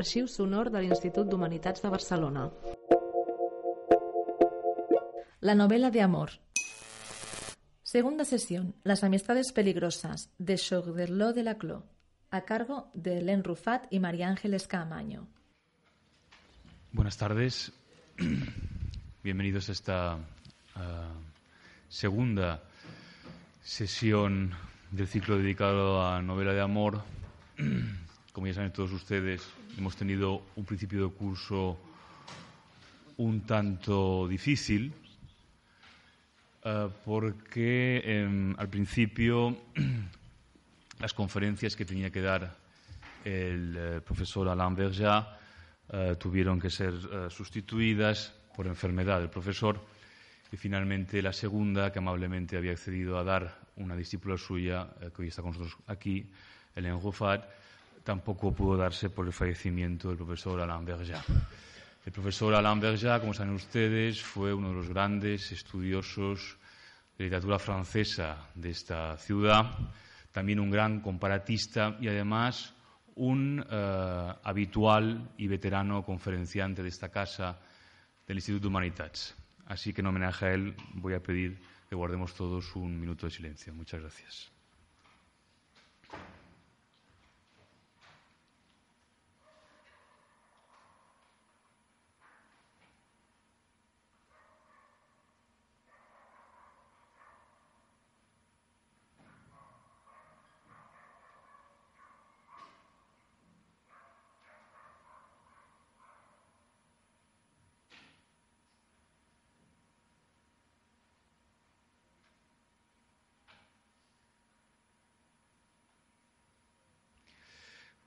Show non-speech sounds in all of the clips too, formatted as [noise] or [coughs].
Arxiu sonor de l'Institut d'Humanitats de Barcelona. La novela de amor. Segunda sesión. Las amistades peligrosas de Choderlos de la Clos. A cargo de Hélène Rufat y María Ángeles Caamaño. Buenas tardes. [clears throat] Bienvenidos a esta uh, segunda sesión del ciclo dedicado a novela de amor. [clears throat] Como ya saben todos ustedes, hemos tenido un principio de curso un tanto difícil uh, porque um, al principio [clears throat] las conferencias que tenía que dar el uh, profesor Alain Verja uh, tuvieron que ser sustituidas por enfermedad del profesor. Y finalmente la segunda, que amablemente había accedido a dar una discípula suya, que hoy está con nosotros aquí, Hélène Ruffat, tampoco pudo darse por el fallecimiento del profesor Alain Berger. El profesor Alain Berger, como saben ustedes, fue uno de los grandes estudiosos de literatura francesa de esta ciudad, también un gran comparatista y además un uh, habitual y veterano conferenciante de esta casa del Instituto Humanitats. Así que en homenaje a él voy a pedir que guardemos todos un minuto de silencio. Muchas gracias.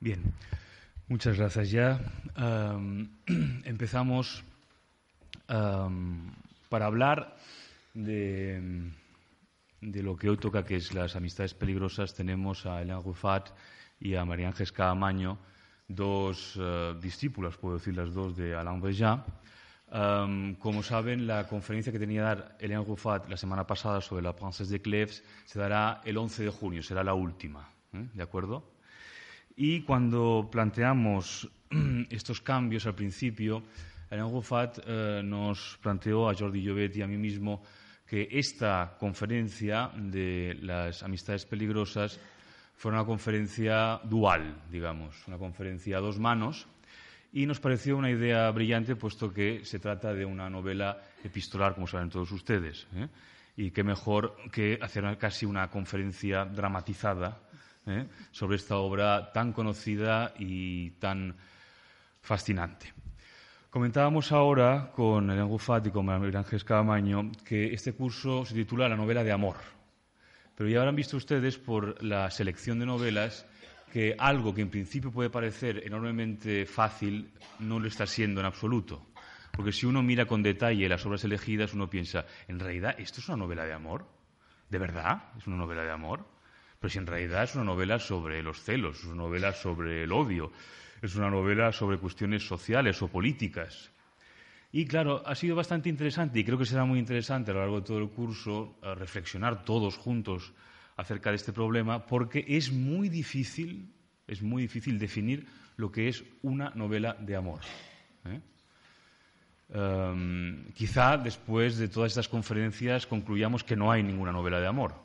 Bien, muchas gracias ya. Um, [clears throat] empezamos um, para hablar de, de, lo que hoy toca, que es las amistades peligrosas. Tenemos a Elena Ruffat y a María Ángeles Caamaño, dos uh, discípulas, puedo decir las dos, de Alain Béjat. Um, como saben, la conferencia que tenía que dar Hélène Ruffat la semana pasada sobre la Princesse de Cleves se dará el 11 de junio, será la última. ¿eh? ¿De acuerdo? Y cuando planteamos [clears throat] estos cambios al principio, Alain Ruffat eh, nos planteó a Jordi Llobet y a mí mismo que esta conferencia de las amistades peligrosas fuera una conferencia dual, digamos, una conferencia a dos manos, y nos pareció una idea brillante, puesto que se trata de una novela epistolar, como saben todos ustedes. ¿eh? Y qué mejor que hacer casi una conferencia dramatizada ¿eh? sobre esta obra tan conocida y tan fascinante. Comentábamos ahora con Hélène Ruffat y con María Ángeles que este curso se titula La novela de amor. Pero ya habrán visto ustedes por la selección de novelas que algo que en principio puede parecer enormemente fácil no lo está siendo en absoluto. Porque si uno mira con detalle las obras elegidas, uno piensa, en realidad, ¿esto es una novela de amor? ¿De verdad? ¿Es una novela de amor? Pero si en realidad es una novela sobre los celos, es una novela sobre el odio, es una novela sobre cuestiones sociales o políticas. Y claro, ha sido bastante interesante y creo que será muy interesante a lo largo de todo el curso eh, reflexionar todos juntos acerca de este problema porque es muy difícil, es muy difícil definir lo que es una novela de amor. ¿eh? Um, quizá después de todas estas conferencias concluyamos que no hay ninguna novela de amor,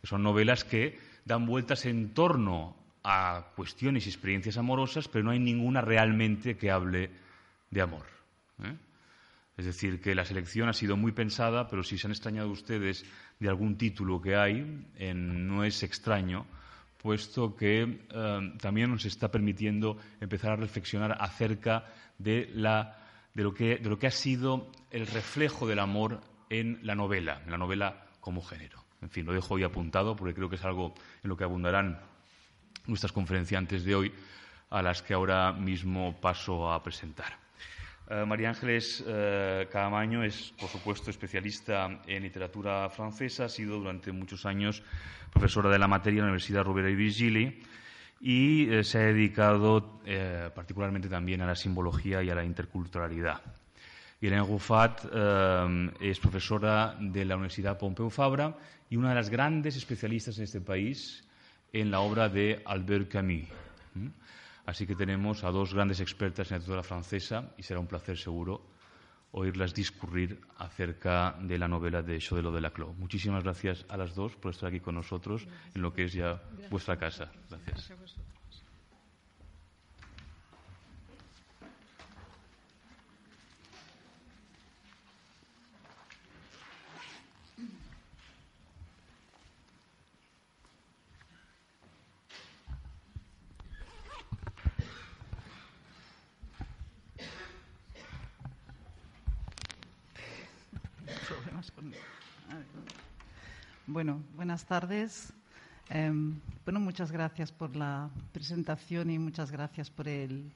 que son novelas que dan vueltas en torno a cuestiones y experiencias amorosas, pero no hay ninguna realmente que hable de amor. ¿eh? Es decir, que la selección ha sido muy pensada, pero si se han extrañado ustedes de algún título que hay, en, no es extraño, puesto que eh, también nos está permitiendo empezar a reflexionar acerca de, lo que, de lo que ha sido el reflejo del amor en la novela, en la novela como género. En fin, lo dejo hoy apuntado porque creo que es algo en lo que abundarán nuestras conferenciantes de hoy. a las que ahora mismo paso a presentar. Eh, María Ángeles eh, Cadamaño es, por supuesto, especialista en literatura francesa, ha sido durante muchos años profesora de la materia en la Universidad Rovira y Virgili y eh, se ha dedicado particularmente también a la simbología y a la interculturalidad. Irene Ruffat es profesora de la Universidad Pompeu Fabra y una de las grandes especialistas en este país en la obra de Albert Camus. Así que tenemos a dos grandes expertas en literatura francesa y será un placer seguro oírlas discurrir acerca de la novela de Chodelo de la Clos. Muchísimas gracias a las dos por estar aquí con nosotros en lo que es ya vuestra casa. Gracias. Buenas tardes. Em, bueno, muchas gracias por la presentación y muchas gracias por el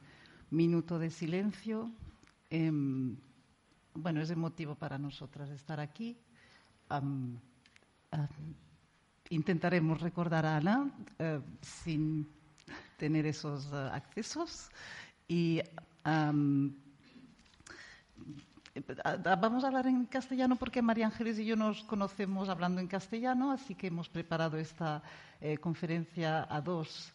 minuto de silencio. Em, bueno, es emotivo para nosotras estar aquí. intentaremos recordar a Ana eh, sin tener esos eh, accesos y Vamos a hablar en castellano porque María Ángeles y yo nos conocemos hablando en castellano, así que hemos preparado esta eh, conferencia a dos.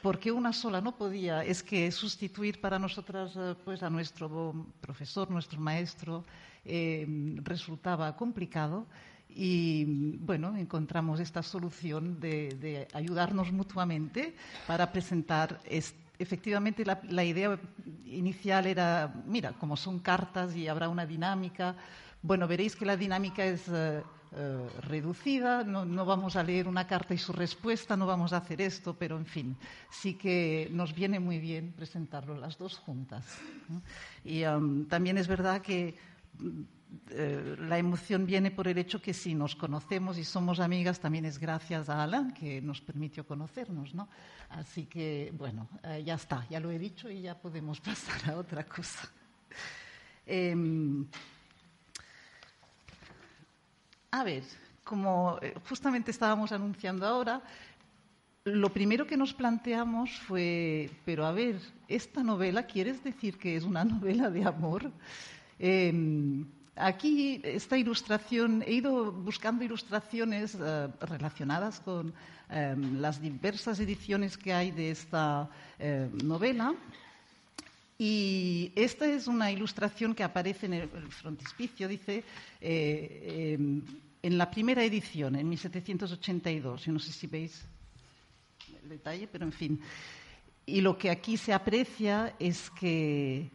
Porque una sola no podía, es que sustituir para nosotras eh, pues, a nuestro profesor, nuestro maestro, eh, resultaba complicado y bueno, encontramos esta solución de, de ayudarnos mutuamente para presentar este efectivamente la, idea inicial era, mira, como son cartas y habrá una dinámica, bueno, veréis que la dinámica es eh, eh, reducida, no, vamos a leer una carta y su respuesta, no vamos a hacer esto, pero en fin, sí que nos viene muy bien presentarlo las dos juntas. Y también es verdad que eh, la emoción viene por el hecho que si nos conocemos y somos amigas, también es gracias a Alan que nos permitió conocernos, ¿no? Así que, bueno, eh, ya está, ya lo he dicho y ya podemos [laughs] pasar a otra cosa. Em, a ver, como eh, justamente estábamos anunciando ahora, lo primero que nos planteamos fue, pero a ver, esta novela, ¿quieres decir que es una [laughs] novela de amor? Em, Aquí, esta ilustración, he ido buscando ilustraciones eh, relacionadas con em, las diversas ediciones que hay de esta eh, novela. Y esta es una ilustración que aparece en el frontispicio, dice, eh, em, en la primera edición, en 1782. Yo no sé si veis el detalle, pero en fin. Y lo que aquí se aprecia es que,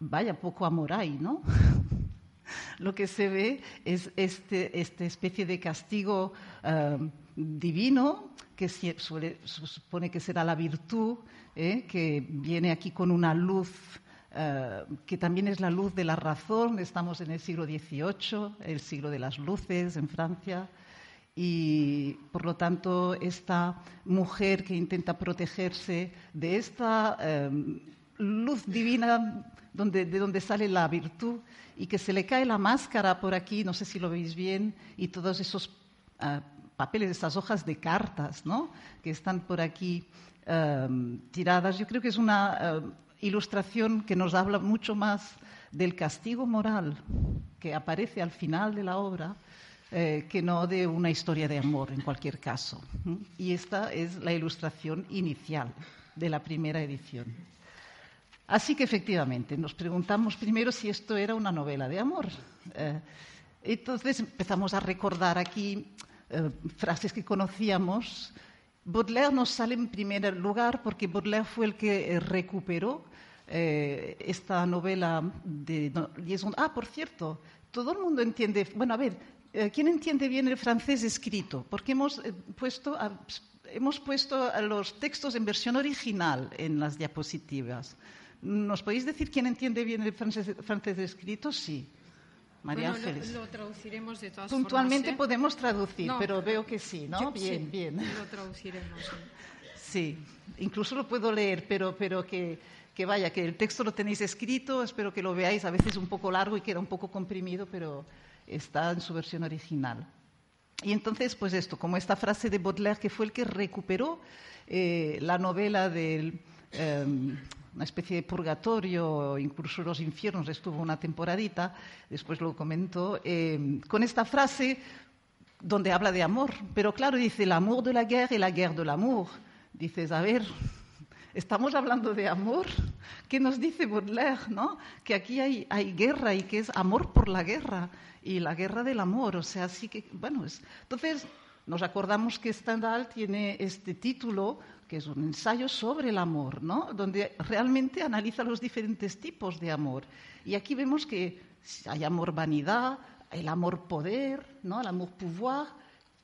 vaya, poco amor hay, ¿no? Lo que se ve es este, esta especie de castigo eh, divino que se supone que será la virtud, eh, que viene aquí con una luz eh, que también es la luz de la razón. Estamos en el siglo XVIII, el siglo de las luces en Francia. Y por lo tanto, esta mujer que intenta protegerse de esta luz divina de donde sale la virtud y que se le cae la máscara por aquí, no sé si lo veis bien, y todos esos ah, papeles, esas hojas de cartas ¿no? que están por aquí em, tiradas. Yo creo que es una em, ilustración que nos habla mucho más del castigo moral que aparece al final de la obra eh, que no de una historia de amor en cualquier caso. Y esta es la ilustración inicial de la primera edición. Así que efectivamente nos preguntamos primero si esto era una novela de amor. Eh, entonces empezamos a recordar aquí eh, frases que conocíamos. Baudelaire nos sale en primer lugar porque Baudelaire fue el que eh, recuperó esta novela de. Ah, por cierto, todo el mundo entiende. Bueno, a ver, ¿quién entiende bien el francés escrito? Porque hemos puesto, hemos puesto los textos en versión original en las diapositivas. ¿Nos podéis decir quién entiende bien el francés, escrito? Sí. María Ángeles. Lo, traduciremos de todas Puntualmente formas, ¿eh? podemos traducir, pero veo que sí, ¿no? bien, bien. Lo traduciremos. Sí, incluso lo puedo leer, pero, pero que, que vaya, que el texto lo tenéis escrito, espero que lo veáis, a veces un poco largo y queda un poco comprimido, pero está en su versión original. Y entonces, pues esto, como esta frase de Baudelaire, que fue el que recuperó eh, la novela de em, una especie de purgatorio, incluso los infiernos, estuvo una temporadita, después lo comentó, em, con esta frase donde habla de amor. Pero claro, dice el amor de la guerra y la guerra del amor. Dices, a ver, estamos hablando de amor. ¿Qué nos dice Baudelaire? ¿no? Que aquí hay, hay guerra y que es amor por la guerra y la guerra del amor. O sea, sí que, bueno, es... entonces nos acordamos que Stendhal tiene este título, que es un ensayo sobre el amor, ¿no? donde realmente analiza los diferentes tipos de amor. Y aquí vemos que hay amor vanidad, el amor poder, ¿no? el amor pouvoir,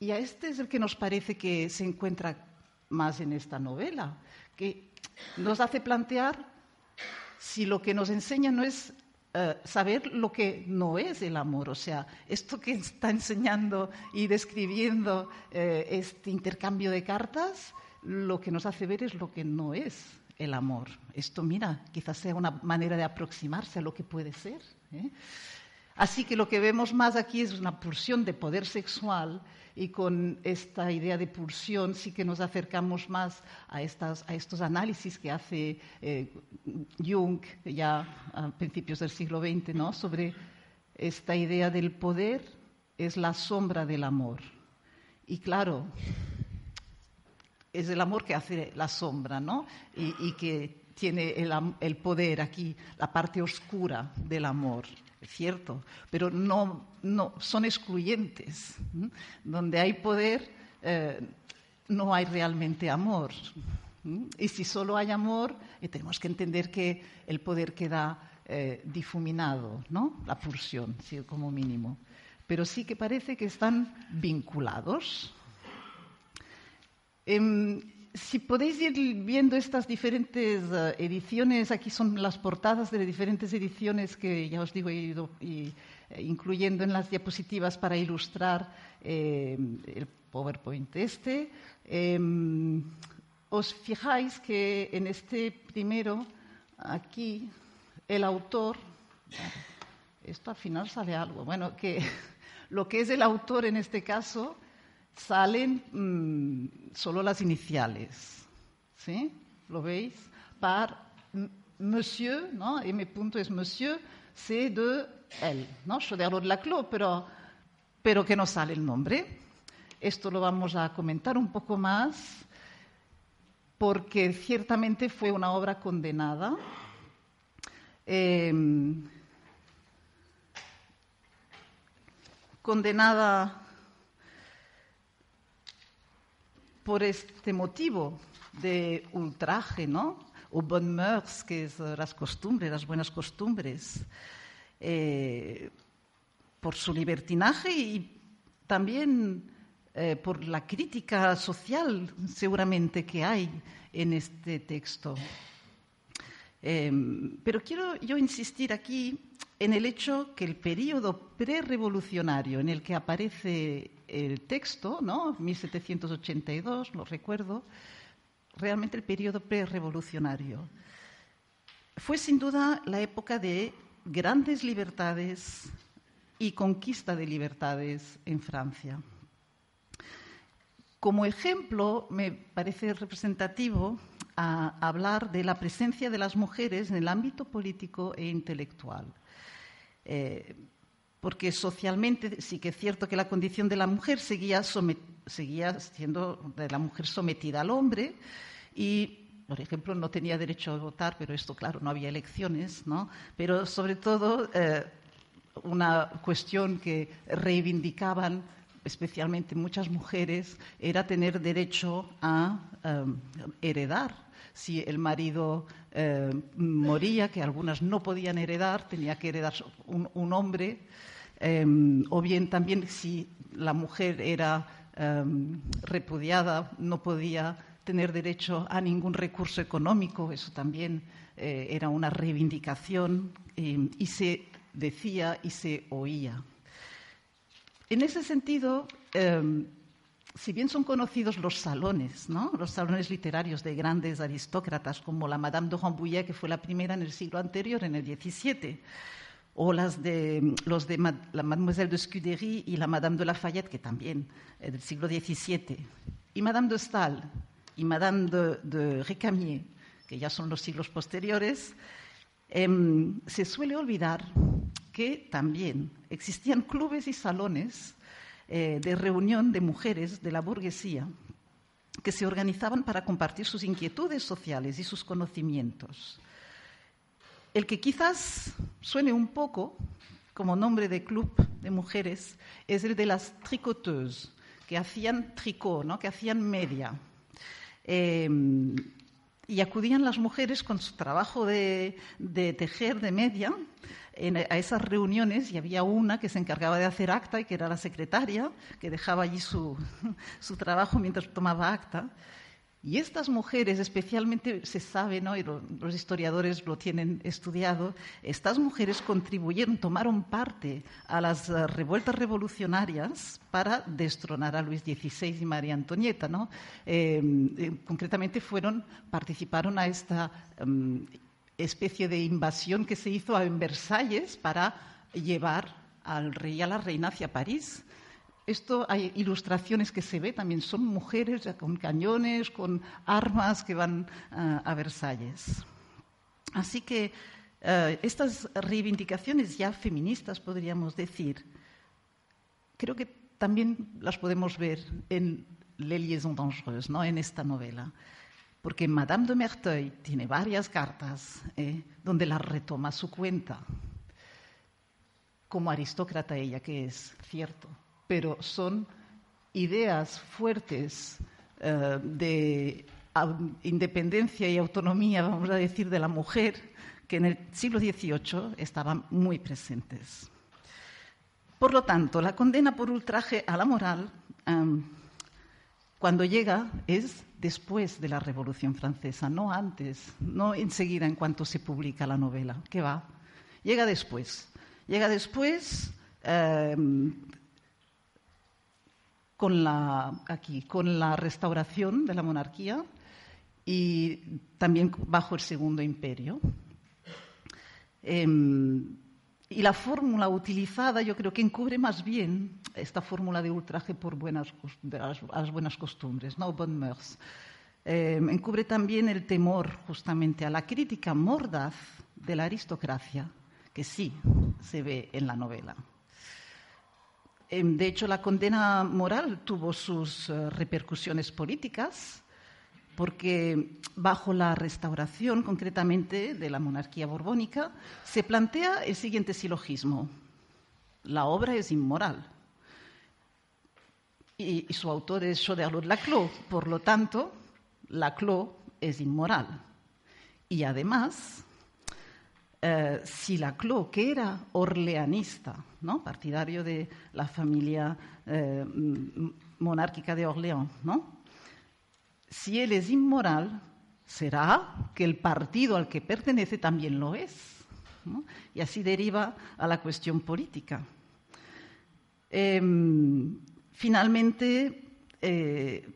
y a este es el que nos parece que se encuentra más en esta novela, que nos hace plantear si lo que nos enseña no es eh, saber lo que no es el amor. O sea, esto que está enseñando y describiendo eh, este intercambio de cartas, lo que nos hace ver es lo que no es el amor. Esto, mira, quizás sea una manera de aproximarse a lo que puede ser. ¿eh? Así que lo que vemos más aquí es una pulsión de poder sexual y con esta idea de pulsión sí que nos acercamos más a, estos análisis que hace eh, Jung ya a principios del siglo XX, ¿no? sobre esta idea del poder es la sombra del amor. Y claro, es el amor que hace la sombra, ¿no? Y, que tiene el poder aquí, la parte oscura del amor cierto, pero no, no son excluyentes. Donde hay poder, eh, no hay realmente amor. Y si solo hay amor, eh, tenemos que entender que el poder queda eh, difuminado, ¿no? La pulsión, como mínimo. Pero sí que parece que están vinculados. Em, si podéis ir viendo estas diferentes eh, ediciones, aquí son las portadas de diferentes ediciones que ya os digo he ido eh, incluyendo en las diapositivas para ilustrar eh, el PowerPoint este. Em, os fijáis que en este primero, aquí, el autor, esto al final sale algo, bueno, que [laughs] lo que es el autor en este caso salen mm, solo las iniciales. ¿Sí? ¿Lo veis? Par monsieur, ¿no? M punto es monsieur, C de él, ¿no? Choderlo de la Clos, pero, pero que no sale el nombre. Esto lo vamos a comentar un poco más porque ciertamente fue una obra condenada. Em, condenada por este motivo de ultraje, ¿no? O bon mœurs, que es las costumbres, las buenas costumbres, eh, por su libertinaje y también eh, por la crítica social seguramente que hay en este texto. Eh, pero quiero yo insistir aquí en el hecho que el periodo prerevolucionario en el que aparece el texto, ¿no? 1782, lo recuerdo, realmente el periodo prerevolucionario. Fue sin duda la época de grandes libertades y conquista de libertades en Francia. Como ejemplo, me parece representativo a hablar de la presencia de las mujeres en el ámbito político e intelectual. Eh, porque socialmente sí que es cierto que la condición de la mujer seguía, siendo de la mujer sometida al hombre y por ejemplo, no tenía derecho a votar, pero esto, claro, no había elecciones, ¿no? Pero sobre todo, eh, una cuestión que reivindicaban especialmente muchas mujeres era tener derecho a em, heredar. Si el marido em, moría, que algunas no podían heredar, tenía que heredar un hombre. Em, o bien también si la mujer era em, repudiada, no podía tener derecho a ningún recurso económico, eso también eh, era una reivindicación em, y se decía y se oía. En ese sentido, si bien son conocidos los salones, ¿no? los salones literarios de grandes aristócratas como la Madame de Rambouillet, que fue la primera en el siglo anterior, en el XVII, o las de, los de la Mademoiselle de Scudéry y la Madame de Lafayette, que también es del siglo XVII, y Madame de Stahl y Madame de, de Récamier, que ya son los siglos posteriores, em, se suele olvidar que también existían clubes y salones eh, de reunión de mujeres de la burguesía que se organizaban para compartir sus inquietudes sociales y sus conocimientos. El que quizás suene un poco como nombre de club de mujeres es el de las tricoteuses, que hacían tricot, ¿no? que hacían media. Eh, y acudían las mujeres con su trabajo de, tejer de media a esas reuniones y había una que se encargaba de hacer acta y que era la secretaria, que dejaba allí su [laughs] trabajo mientras tomaba acta. Y estas mujeres, especialmente se sabe, ¿no? y los historiadores lo tienen estudiado, estas mujeres contribuyeron, tomaron parte a las eh, revueltas revolucionarias para destronar a Luis XVI y María Antonieta. ¿no? Eh, eh, concretamente fueron, participaron a esta em, especie de invasión que se hizo en Versalles para llevar al rey y a la reina hacia París. Esto hay ilustraciones que se ve, también son mujeres con cañones, con armas que van uh, a Versalles. Así que uh, estas reivindicaciones ya feministas, podríamos decir, creo que también las podemos ver en Les Liaisons Dangereuses, ¿no? en esta novela porque Madame de Merteuil tiene varias cartas eh, donde las retoma su cuenta, como aristócrata ella que es, cierto, pero son ideas fuertes eh, de independencia y autonomía, vamos a decir, de la mujer, que en el siglo XVIII estaban muy presentes. Por lo tanto, la condena por ultraje a la moral, eh, cuando llega, es después de la Revolución Francesa, no antes, no enseguida en cuanto se publica la novela, ¿Qué va, llega después. Llega después em, con, la, aquí, con la restauración de la monarquía y también bajo el Segundo Imperio. Em, y la fórmula utilizada yo creo que encubre más bien esta fórmula de ultraje por buenas, las, buenas costumbres, ¿no? Bon mœurs. Eh, encubre también el temor justamente a la crítica mordaz de la aristocracia, que sí se ve en la novela. Eh, de hecho, la condena moral tuvo sus eh, repercusiones políticas porque bajo la restauración, concretamente de la monarquía borbónica, se plantea el siguiente silogismo. La obra es inmoral. Y, su autor es Choderlos Laclos, por lo tanto, Laclos es inmoral. Y además, eh, si Laclos, que era orleanista, ¿no? partidario de la familia eh, monárquica de Orleans, ¿no? si él es inmoral, será que el partido al que pertenece también lo es. Y así deriva a la cuestión política. Em, finalmente, eh,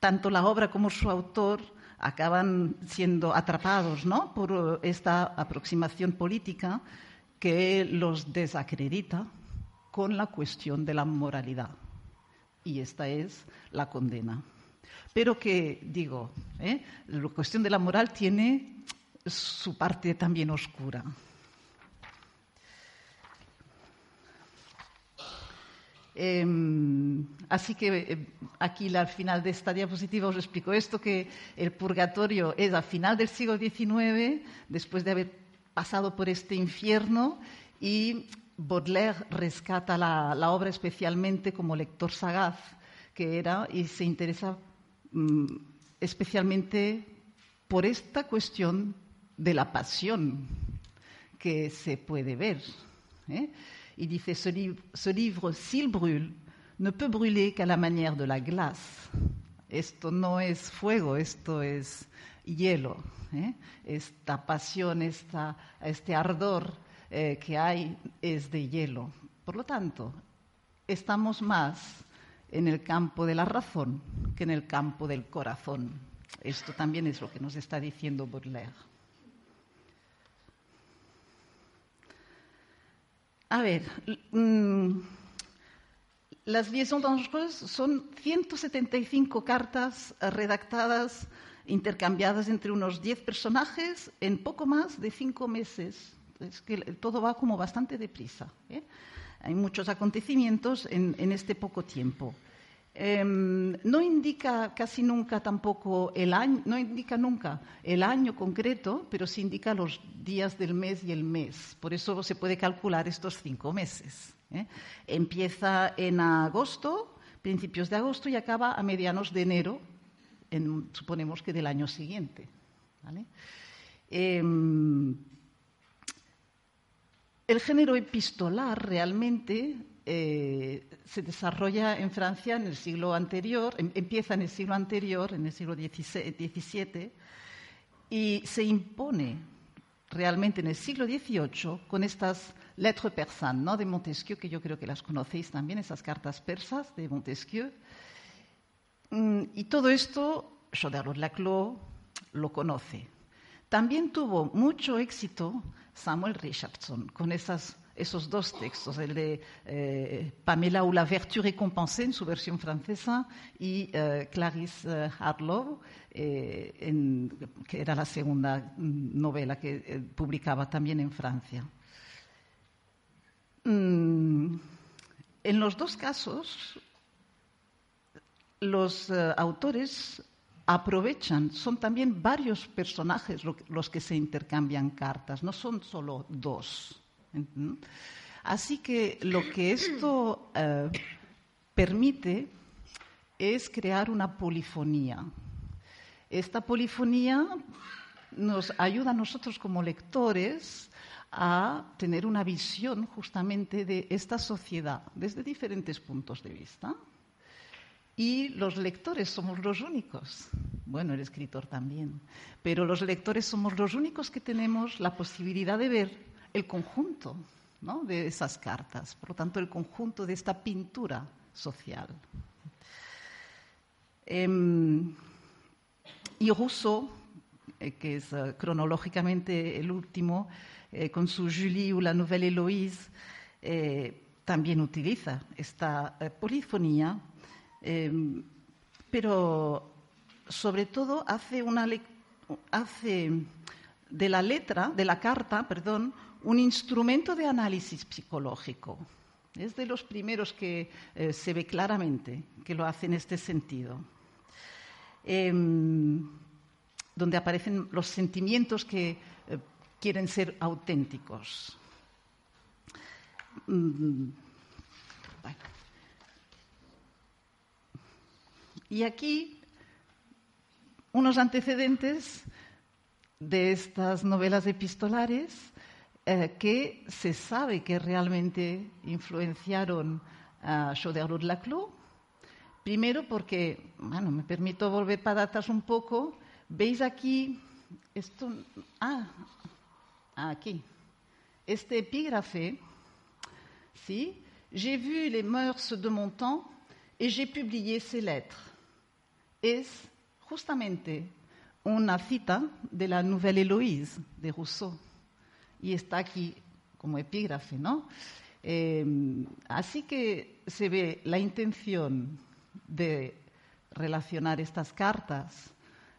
tanto la obra como su autor acaban siendo atrapados ¿no? por esta aproximación política que los desacredita con la cuestión de la moralidad. Y esta es la condena pero que, digo, ¿eh? la cuestión de la moral tiene su parte también oscura. Em, así que eh, aquí al final de esta diapositiva os explico esto, que el purgatorio es a final del siglo XIX, después de haber pasado por este infierno, y Baudelaire rescata la, la obra especialmente como lector sagaz que era y se interesa Mm, especialmente por esta cuestión de la pasión que se puede ver. ¿eh? Y dice, ce, livre, ce livre, s'il brûle, ne peut brûler qu'à la manière de la glace. Esto no es fuego, esto es hielo. ¿eh? Esta pasión, esta, este ardor eh, que hay es de hielo. Por lo tanto, estamos más en el campo de la razón que en el campo del corazón. Esto también es lo que nos está diciendo Baudelaire. A ver, mm, las liaisons dangereuses son 175 cartas redactadas, intercambiadas entre unos 10 personajes en poco más de cinco meses. Es que todo va como bastante deprisa. ¿eh? Hay muchos acontecimientos en, este poco tiempo. Em, no indica casi nunca tampoco el año, no indica nunca el año concreto, pero sí indica los días del mes y el mes. Por eso se puede calcular estos cinco meses. ¿eh? Empieza en agosto, principios de agosto, y acaba a medianos de enero, suponemos que del año siguiente. Em, el género epistolar realmente eh, se desarrolla en Francia en el siglo anterior, em, empieza en el siglo anterior, en el siglo XVII, y se impone realmente en el siglo XVIII con estas lettres persanes ¿no? de Montesquieu, que yo creo que las conocéis también, esas cartas persas de Montesquieu. Mm, y todo esto, Choderlos Laclos lo conoce. También tuvo mucho éxito Samuel Richardson, con esos dos textos, el de eh, Pamela ou la vertu récompensée en su versión francesa y eh, Clarice eh, Harlow, que era la segunda novela que publicaba también en Francia. Mm, en los dos casos, los autores aprovechan, son también varios personajes los que se intercambian cartas, no son solo dos. Así que lo que esto eh, permite es crear una polifonía. Esta polifonía nos ayuda a nosotros como lectores a tener una visión justamente de esta sociedad desde diferentes puntos de vista. Y los lectores somos los únicos, bueno, el escritor también, pero los lectores somos los únicos que tenemos la posibilidad de ver el conjunto de esas cartas, por lo tanto, el conjunto de esta pintura social. Em, y Rousseau, eh, que es eh, cronológicamente el último, eh, con su Julie ou la Nouvelle Héloïse, también utiliza esta polifonía Em, pero sobre todo hace de la letra, de la carta, perdón, un instrumento de análisis psicológico. Es de los primeros que eh, se ve claramente que lo hace en este sentido. Em, donde aparecen los sentimientos que eh, quieren ser auténticos. Mm, Y aquí unos antecedentes de estas novelas epistolares eh, que se sabe que realmente influenciaron a Choderlos de Laclos. Primero porque, bueno, me permito volver para atrás un poco. Veis aquí, esto, ah, aquí, este epígrafe, ¿sí? J'ai vu les mœurs de mon temps et j'ai publié ces lettres es justamente una cita de la Nouvelle Héloïse de Rousseau y está aquí como epígrafe, ¿no? Em, así que se ve la intención de relacionar estas cartas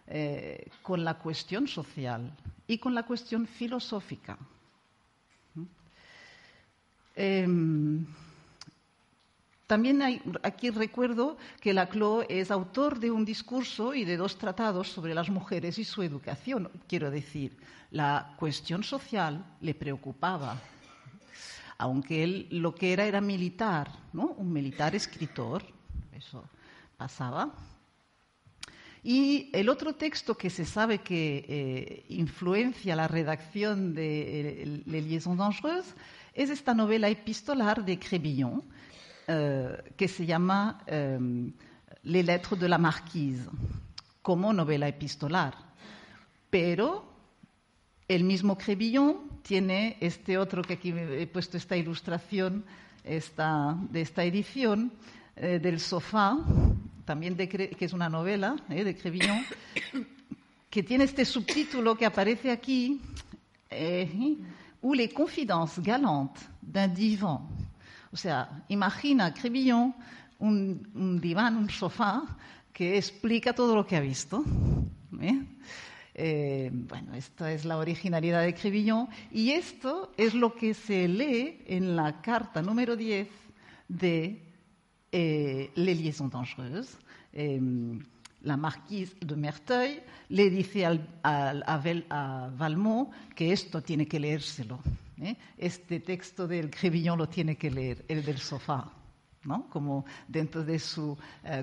eh, con la cuestión social y con la cuestión filosófica. ¿Mm? También aquí recuerdo que Laclau es autor de un discurso y de dos tratados sobre las mujeres y su educación. Quiero decir, la cuestión social le preocupaba, aunque él lo que era era militar, ¿no? un militar escritor, eso pasaba. Y el otro texto que se sabe que eh, influencia la redacción de eh, Les Liaisons Dangereuses es esta novela epistolar de Crébillon, eh, que se llama eh, Les lettres de la marquise, como novela epistolar. Pero el mismo Crébillon tiene este otro que aquí he puesto esta ilustración esta, de esta edición, eh, del sofá, también de, que es una novela eh, de Crébillon, [coughs] que tiene este subtítulo que aparece aquí, eh, ou les confidences galantes d'un divan. O sea, imagina Crébillon un, un diván, un sofá, que explica todo lo que ha visto. ¿eh? Eh, bueno, esta es la originalidad de Crébillon y esto es lo que se lee en la carta número 10 de eh, Les Liaisons Dangereuses. la marquise de Merteuil le dice al, a, Valmont que esto tiene que leérselo. Este texto del Crébillon lo tiene que leer, el del sofá. ¿no? como dentro de su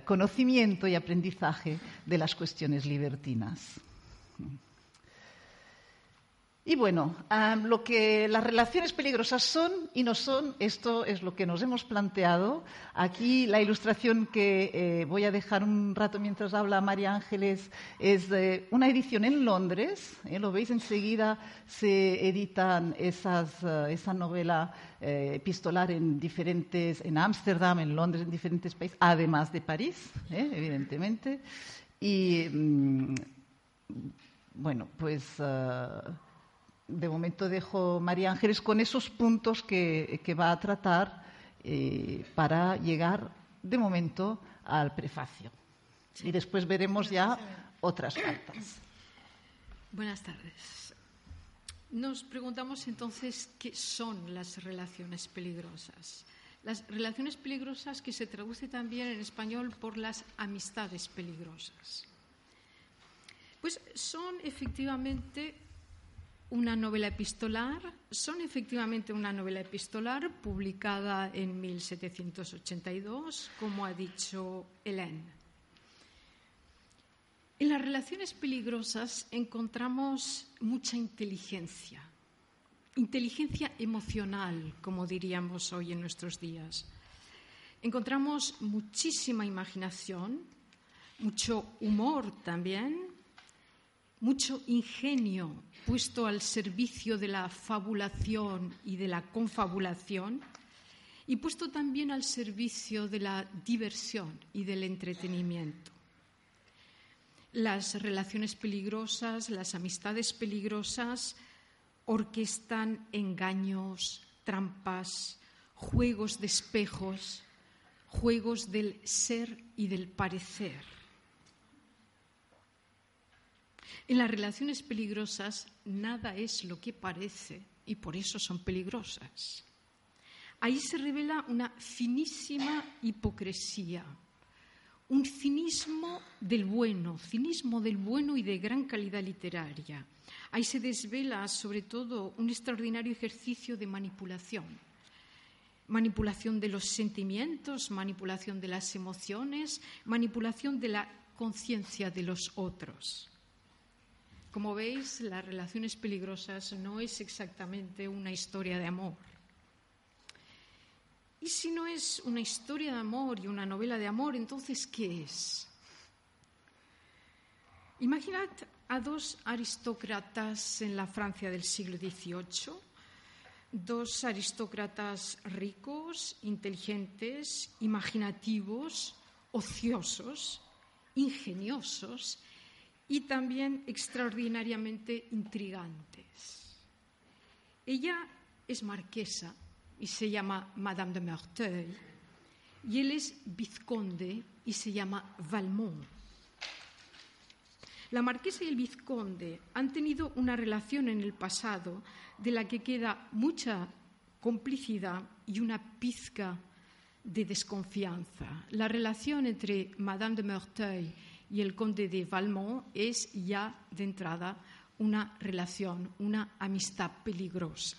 conocimiento y aprendizaje de las cuestiones libertinas. Y bueno, lo que las relaciones peligrosas son y no son, esto es lo que nos hemos planteado. Aquí la ilustración que eh, voy a dejar un rato mientras habla María Ángeles es de una edición en Londres. ¿eh? lo veis enseguida, se editan esas, eh, esa novela epistolar en diferentes, en Ámsterdam, en Londres, en diferentes países, además de París, evidentemente. Y mm, bueno, pues eh, de momento dejo María Ángeles con esos puntos que, va a tratar eh, para llegar de momento al prefacio. Y después veremos ya otras cartas. Buenas tardes. Nos preguntamos entonces qué son las relaciones peligrosas. Las relaciones peligrosas que se traduce también en español por las amistades peligrosas. Pues son efectivamente una novela epistolar, son efectivamente una novela epistolar publicada en 1782, como ha dicho Hélène. En las relaciones peligrosas encontramos mucha inteligencia, inteligencia emocional, como diríamos hoy en nuestros días. Encontramos muchísima imaginación, mucho humor también, mucho ingenio puesto al servicio de la fabulación y de la confabulación y puesto también al servicio de la diversión y del entretenimiento. Las relaciones peligrosas, las amistades peligrosas orquestan engaños, trampas, juegos de espejos, juegos del ser y del parecer en las relaciones peligrosas nada es lo que parece y por eso son peligrosas. Ahí se revela una finísima hipocresía, un cinismo del bueno, cinismo del bueno y de gran calidad literaria. Ahí se desvela sobre todo un extraordinario ejercicio de manipulación. Manipulación de los sentimientos, manipulación de las emociones, manipulación de la conciencia de los otros. Como veis, las relaciones peligrosas no es exactamente una historia de amor. Y si no es una historia de amor y una novela de amor, entonces, ¿qué es? Imaginad a dos aristócratas en la Francia del siglo XVIII, dos aristócratas ricos, inteligentes, imaginativos, ociosos, ingeniosos y también extraordinariamente intrigantes. Ella es marquesa y se llama Madame de Merteuil y él es vizconde y se llama Valmont. La marquesa y el vizconde han tenido una relación en el pasado de la que queda mucha complicidad y una pizca de desconfianza. La relación entre Madame de Merteuil y el conde de Valmont es ya de entrada una relación, una amistad peligrosa.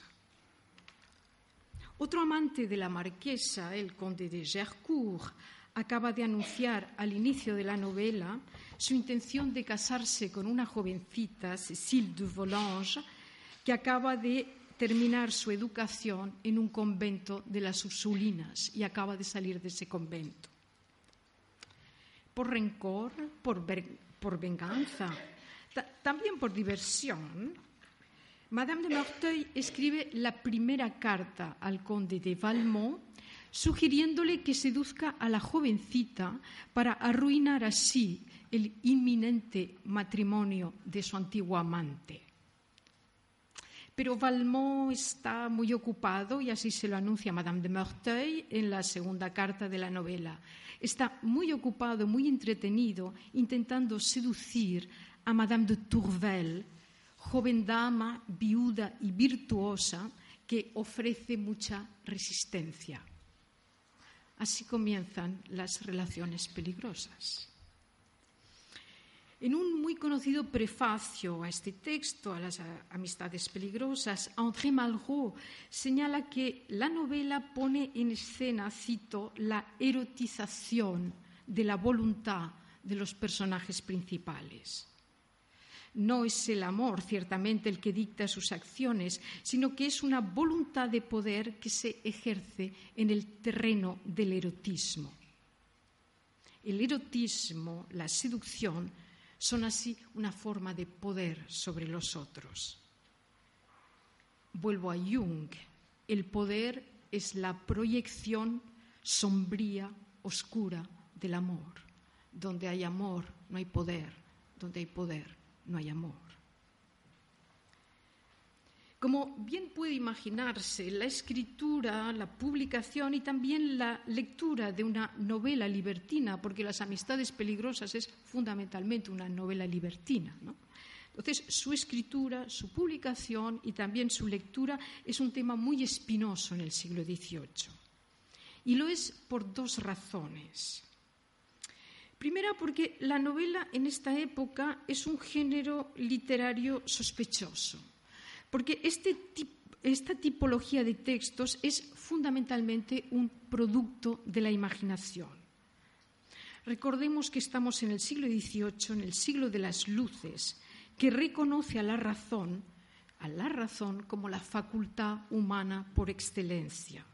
Otro amante de la marquesa, el conde de Gercourt, acaba de anunciar al inicio de la novela su intención de casarse con una jovencita, Cécile de Volanges, que acaba de terminar su educación en un convento de las Ursulinas y acaba de salir de ese convento por rencor, por, venganza, también por diversión, Madame de Marteuil escribe la primera carta al conde de Valmont sugiriéndole que seduzca a la jovencita para arruinar así el inminente matrimonio de su antiguo amante. Pero Valmont está muy ocupado, y así se lo anuncia Madame de Merteuil en la segunda carta de la novela. Está muy ocupado, muy entretenido, intentando seducir a Madame de Tourvel, joven dama, viuda y virtuosa, que ofrece mucha resistencia. Así comienzan las relaciones peligrosas. En un muy conocido prefacio a este texto, a las amistades peligrosas, André Malraux señala que la novela pone en escena, cito, la erotización de la voluntad de los personajes principales. No es el amor, ciertamente, el que dicta sus acciones, sino que es una voluntad de poder que se ejerce en el terreno del erotismo. El erotismo, la seducción, son así una forma de poder sobre los otros. Vuelvo a Jung. El poder es la proyección sombría, oscura del amor. Donde hay amor no hay poder, donde hay poder no hay amor. Como bien puede imaginarse, la escritura, la publicación y también la lectura de una novela libertina, porque Las Amistades Peligrosas es fundamentalmente una novela libertina. Entonces, su escritura, su publicación y también su lectura es un tema muy espinoso en el siglo XVIII. Y lo es por dos razones. Primera, porque la novela en esta época es un género literario sospechoso porque este esta tipología de textos es fundamentalmente un producto de la imaginación. Recordemos que estamos en el siglo XVIII, en el siglo de las luces, que reconoce a la razón, a la razón como la facultad humana por excelencia.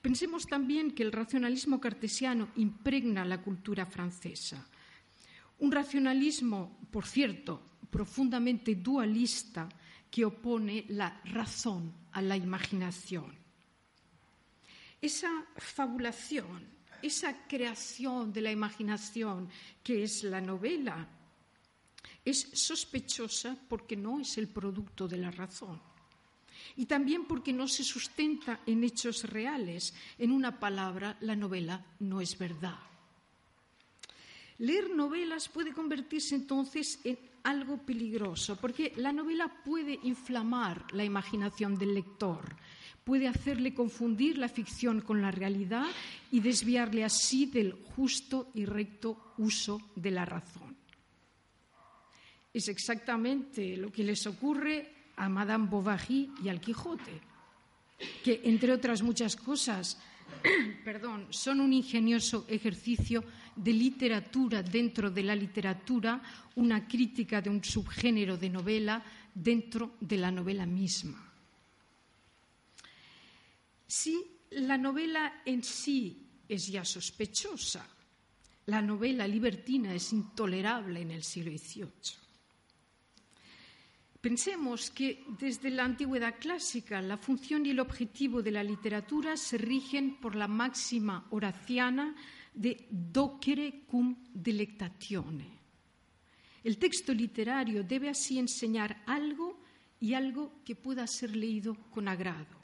Pensemos también que el racionalismo cartesiano impregna la cultura francesa. Un racionalismo, por cierto, profundamente dualista, que opone la razón a la imaginación. Esa fabulación, esa creación de la imaginación que es la novela, es sospechosa porque no es el producto de la razón. Y también porque no se sustenta en hechos reales. En una palabra, la novela no es verdad. Leer novelas puede convertirse entonces en algo peligroso, porque la novela puede inflamar la imaginación del lector, puede hacerle confundir la ficción con la realidad y desviarle así del justo y recto uso de la razón. Es exactamente lo que les ocurre a Madame Bovary y al Quijote, que, entre otras muchas cosas, [clears throat] perdón, son un ingenioso ejercicio de literatura dentro de la literatura, una crítica de un subgénero de novela dentro de la novela misma. Si la novela en sí es ya sospechosa, la novela libertina es intolerable en el siglo XVIII. Pensemos que desde la antigüedad clásica la función y el objetivo de la literatura se rigen por la máxima horaciana de docere cum delectatione. El texto literario debe así enseñar algo y algo que pueda ser leído con agrado.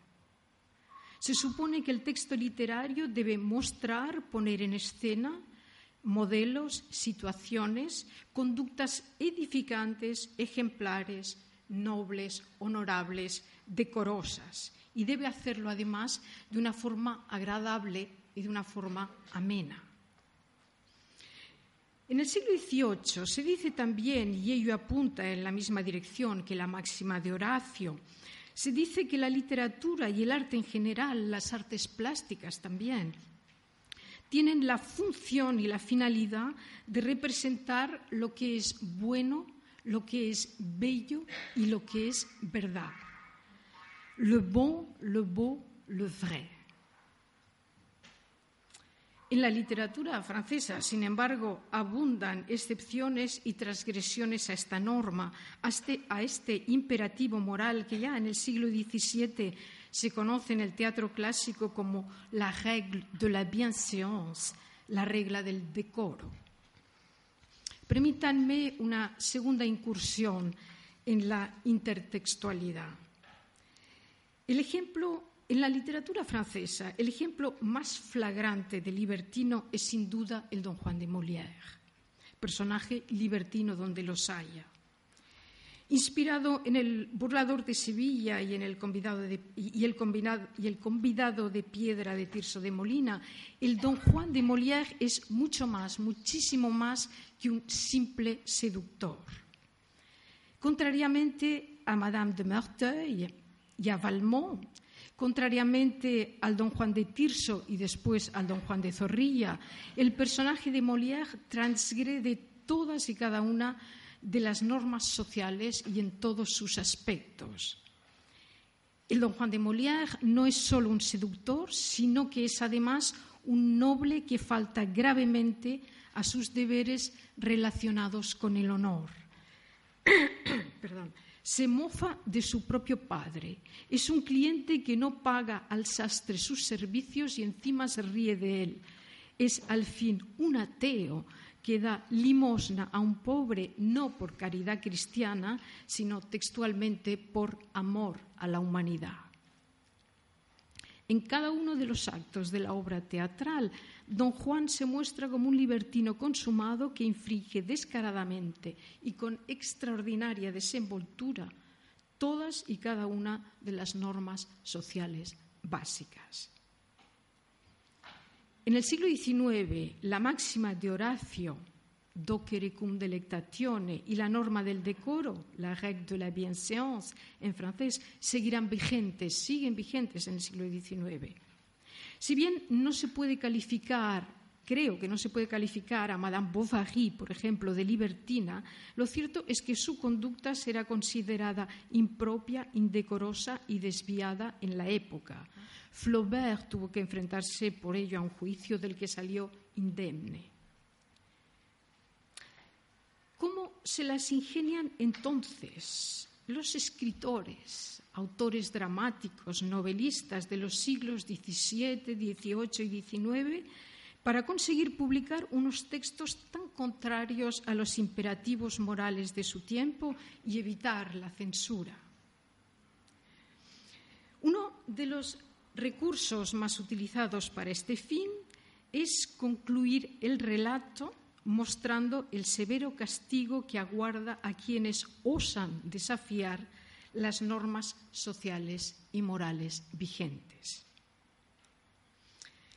Se supone que el texto literario debe mostrar, poner en escena modelos, situaciones, conductas edificantes, ejemplares, nobles, honorables, decorosas, y debe hacerlo además de una forma agradable y de una forma amena. En el siglo XVIII se dice también, y ello apunta en la misma dirección que la máxima de Horacio, se dice que la literatura y el arte en general, las artes plásticas también, tienen la función y la finalidad de representar lo que es bueno, lo que es bello y lo que es verdad. Le bon, le beau, le vrai. En la literatura francesa, sin embargo, abundan excepciones y transgresiones a esta norma, a este, imperativo moral que ya en el siglo XVII se conoce en el teatro clásico como la règle de la bienséance, la regla del decoro. Permítanme una segunda incursión en la intertextualidad. El ejemplo, en la literatura francesa, el ejemplo más flagrante de libertino es sin duda el Don Juan de Molière, personaje libertino donde los haya. Inspirado en el burlador de Sevilla y en el convidado de, y el y el de piedra de Tirso de Molina, el Don Juan de Molière es mucho más, muchísimo más que un simple seductor. Contrariamente a Madame de Merteuil y a Valmont, contrariamente al Don Juan de Tirso y después al Don Juan de Zorrilla, el personaje de Molière transgrede todas y cada una de las normas sociales y en todos sus aspectos. El don Juan de Molière no es solo un seductor, sino que es además un noble que falta gravemente a sus deberes relacionados con el honor. Se mofa de su propio padre. Es un cliente que no paga al sastre sus servicios y encima se ríe de él. Es al fin un ateo que da limosna a un pobre no por caridad cristiana, sino textualmente por amor a la humanidad. En cada uno de los actos de la obra teatral, don Juan se muestra como un libertino consumado que infringe descaradamente y con extraordinaria desenvoltura todas y cada una de las normas sociales básicas. En el siglo XIX, la máxima de Horacio, docere cum delectatione, y la norma del decoro, la règle de la bienséance en francés, seguirán vigentes, siguen vigentes en el siglo XIX. Si bien no se puede calificar creo que no se puede calificar a Madame Bovary, por ejemplo, de libertina, lo cierto es que su conducta será considerada impropia, indecorosa y desviada en la época. Flaubert tuvo que enfrentarse por ello a un juicio del que salió indemne. ¿Cómo se las ingenian entonces los escritores, autores dramáticos, novelistas de los siglos XVII, XVIII y XIX para conseguir publicar unos textos tan contrarios a los imperativos morales de su tiempo y evitar la censura? Uno de los recursos más utilizados para este fin es concluir el relato mostrando el severo castigo que aguarda a quienes osan desafiar las normas sociales y morales vigentes.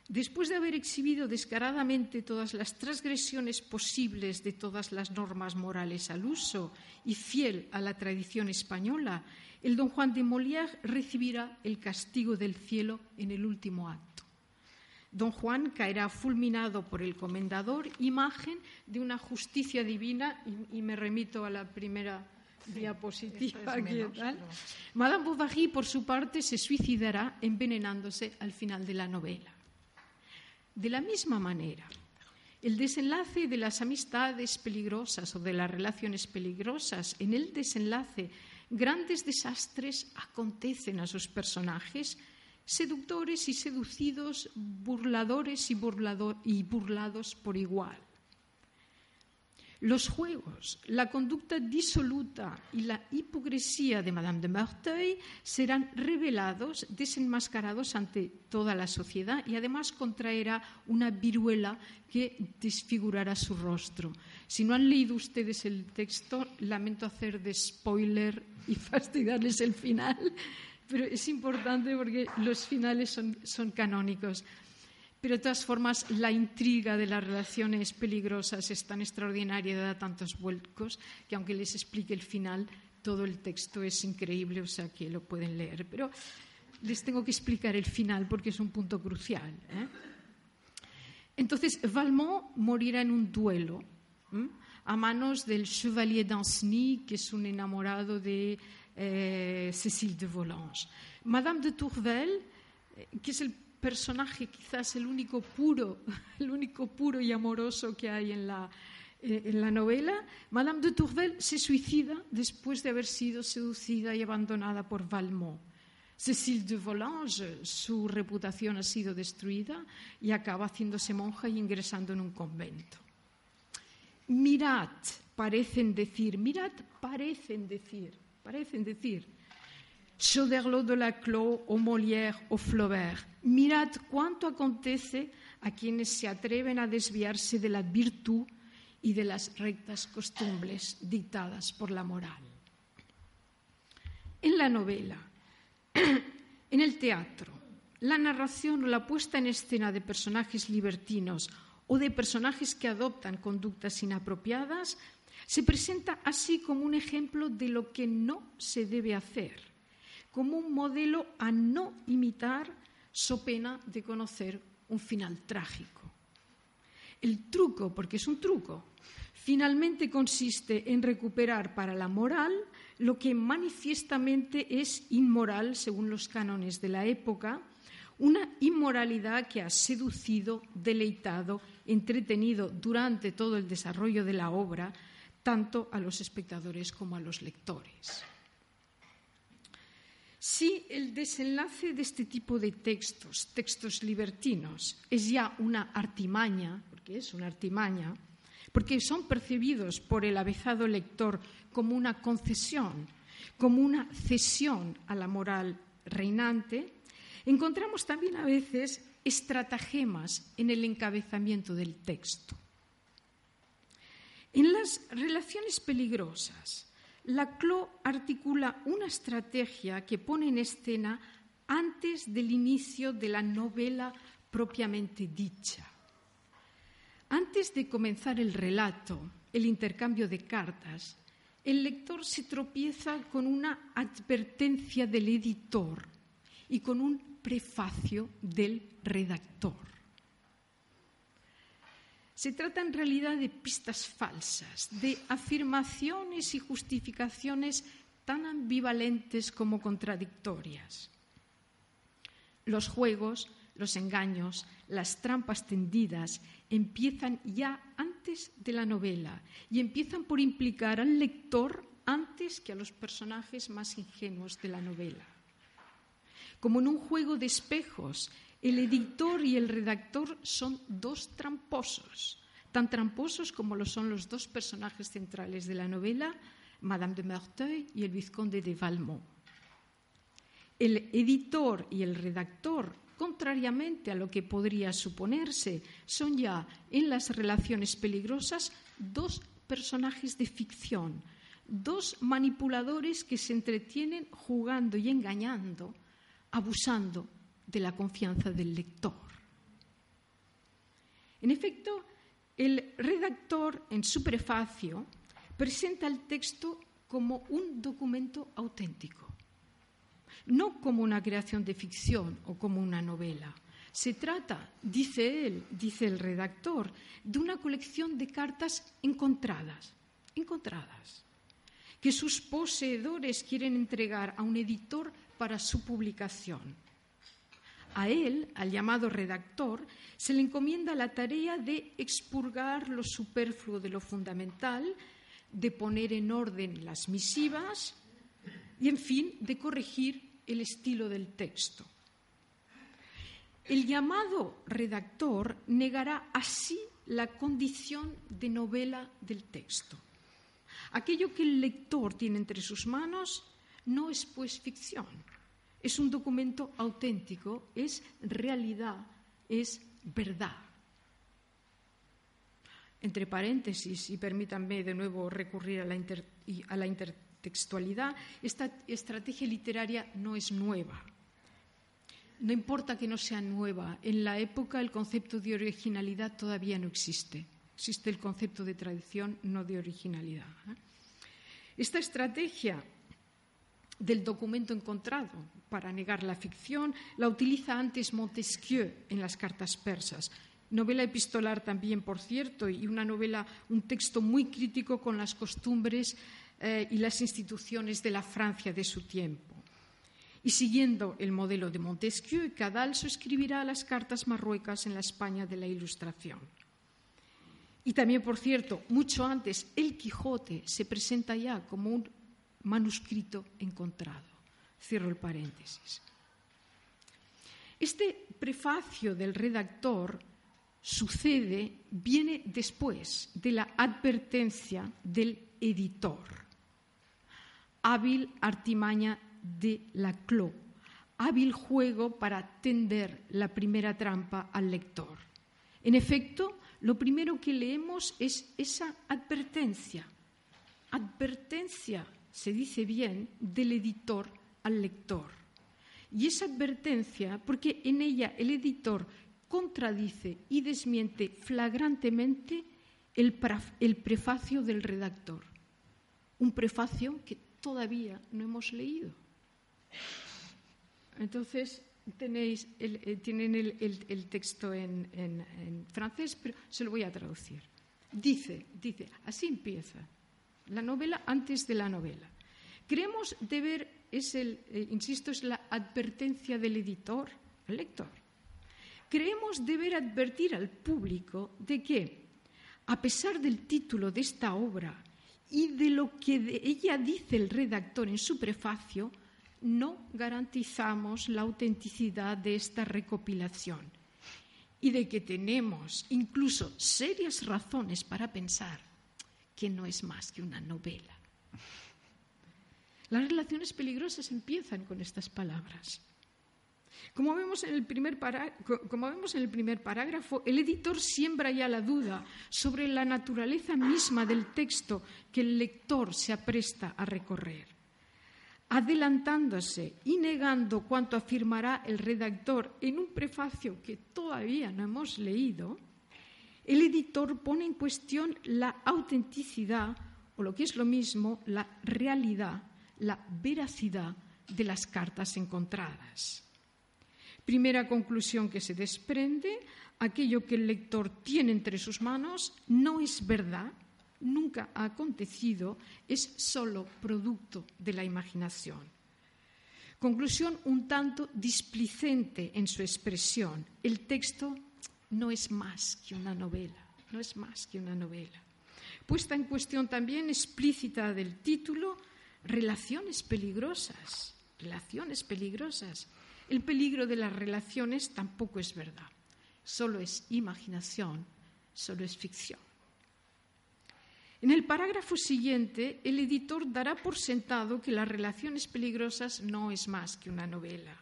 Después de haber exhibido descaradamente todas las transgresiones posibles de todas las normas morales al uso y fiel a la tradición española, el don Juan de Molière recibirá el castigo del cielo en el último acto. Don Juan caerá fulminado por el comendador, imagen de una justicia divina, y, me remito a la primera diapositiva. Madame Bovary, por su parte, se suicidará envenenándose al final de la novela. De la misma manera, el desenlace de las amistades peligrosas o de las relaciones peligrosas, en el desenlace grandes desastres acontecen a sus personajes, seductores y seducidos, burladores y, burlados por igual. Los juegos, la conducta disoluta y la hipocresía de Madame de Merteuil serán revelados, desenmascarados ante toda la sociedad y además contraerá una viruela que desfigurará su rostro. Si no han leído ustedes el texto, lamento hacer de spoiler y [laughs] fastidiarles el final, pero es importante porque los finales son, son canónicos. Pero de todas formas, la intriga de las relaciones peligrosas es tan extraordinaria da tantos vuelcos que aunque les explique el final, todo el texto es increíble, o sea que lo pueden leer. Pero les tengo que explicar el final porque es un punto crucial. ¿eh? Entonces, Valmont morirá en un duelo a manos del Chevalier d'Anceny, que es un enamorado de eh, Cécile de Volanges. Madame de Tourvel, que es el personaje quizás el único puro, [laughs] el único puro y amoroso que hay en la, eh, en la novela, Madame de Tourvel se suicida después de haber sido seducida y abandonada por Valmont. Cécile de Volanges, su reputación ha sido destruida y acaba haciéndose monja y ingresando en un convento. Mirad, parecen decir, mirad, parecen decir, parecen decir, Chauderlot de la Clos o Molière o Flaubert, mirad cuánto acontece a quienes se atreven a desviarse de la virtud y de las rectas costumbres dictadas por la moral. En la novela, [clears throat] en el teatro, la narración o la puesta en escena de personajes libertinos o de personajes que adoptan conductas inapropiadas se presenta así como un ejemplo de lo que no se debe hacer, como un modelo a no imitar so pena de conocer un final trágico. El truco, porque es un truco, finalmente consiste en recuperar para la moral lo que manifiestamente es inmoral según los cánones de la época, una inmoralidad que ha seducido, deleitado, entretenido durante todo el desarrollo de la obra, tanto a los espectadores como a los lectores. Si el desenlace de este tipo de textos, textos libertinos, es ya una artimaña, porque es una artimaña, porque son percibidos por el avezado lector como una concesión, como una cesión a la moral reinante, encontramos también a veces estratagemas en el encabezamiento del texto. En las relaciones peligrosas, Laclos articula una estrategia que pone en escena antes del inicio de la novela propiamente dicha. Antes de comenzar el relato, el intercambio de cartas, el lector se tropieza con una advertencia del editor y con un prefacio del redactor. Se trata en realidad de pistas falsas, de afirmaciones y justificaciones tan ambivalentes como contradictorias. Los juegos los engaños, las trampas tendidas empiezan ya antes de la novela y empiezan por implicar al lector antes que a los personajes más ingenuos de la novela. Como en un juego de espejos, el editor y el redactor son dos tramposos, tan tramposos como lo son los dos personajes centrales de la novela, Madame de Merteuil y el vizconde de Valmont. El editor y el redactor contrariamente a lo que podría suponerse, son ya en las relaciones peligrosas dos personajes de ficción, dos manipuladores que se entretienen jugando y engañando, abusando de la confianza del lector. En efecto, el redactor en su prefacio presenta el texto como un documento auténtico no como una creación de ficción o como una novela. Se trata, dice él, dice el redactor, de una colección de cartas encontradas, encontradas, que sus poseedores quieren entregar a un editor para su publicación. A él, al llamado redactor, se le encomienda la tarea de expurgar lo superfluo de lo fundamental, de poner en orden las misivas y, en fin, de corregir el estilo del texto. El llamado redactor negará así la condición de novela del texto. Aquello que el lector tiene entre sus manos no es pues ficción, es un documento auténtico, es realidad, es verdad. Entre paréntesis, y permítanme de nuevo recurrir a la, a la textualidad, esta estrategia literaria no es nueva. No importa que no sea nueva, en la época el concepto de originalidad todavía no existe. Existe el concepto de tradición, no de originalidad. Esta estrategia del documento encontrado para negar la ficción la utiliza antes Montesquieu en las cartas persas. Novela epistolar también, por cierto, y una novela, un texto muy crítico con las costumbres eh, y las instituciones de la Francia de su tiempo. Y siguiendo el modelo de Montesquieu, Cadalso escribirá las cartas marruecas en la España de la Ilustración. Y también, por cierto, mucho antes, El Quijote se presenta ya como un manuscrito encontrado. Cierro el paréntesis. Este prefacio del redactor sucede, viene después de la advertencia del editor. Hábil artimaña de la clo, hábil juego para tender la primera trampa al lector. En efecto, lo primero que leemos es esa advertencia. Advertencia, se dice bien, del editor al lector. Y esa advertencia, porque en ella el editor contradice y desmiente flagrantemente el, prefacio del redactor. Un prefacio que todavía no hemos leído. Entonces, tenéis eh, tienen el, texto en, en, francés, pero se lo voy a traducir. Dice, dice, así empieza la novela antes de la novela. Creemos deber, es el, eh, insisto, es la advertencia del editor al lector. Creemos deber advertir al público de que, a pesar del título de esta obra y de lo que de ella dice el redactor en su prefacio, no garantizamos la autenticidad de esta recopilación y de que tenemos incluso serias razones para pensar que no es más que una novela. Las relaciones peligrosas empiezan con estas palabras. Como vemos, en el primer como vemos en el primer parágrafo, el editor siembra ya la duda sobre la naturaleza misma del texto que el lector se apresta a recorrer adelantándose y negando cuanto afirmará el redactor en un prefacio que todavía no hemos leído, el editor pone en cuestión la autenticidad, o lo que es lo mismo, la realidad, la veracidad de las cartas encontradas. Primera conclusión que se desprende, aquello que el lector tiene entre sus manos no es verdad, nunca ha acontecido, es solo producto de la imaginación. Conclusión un tanto displicente en su expresión. El texto no es más que una novela, no es más que una novela. Puesta en cuestión también explícita del título, relaciones peligrosas, relaciones peligrosas. El peligro de las relaciones tampoco es verdad, solo es imaginación, solo es ficción. En el parágrafo siguiente, el editor dará por sentado que las relaciones peligrosas no es más que una novela.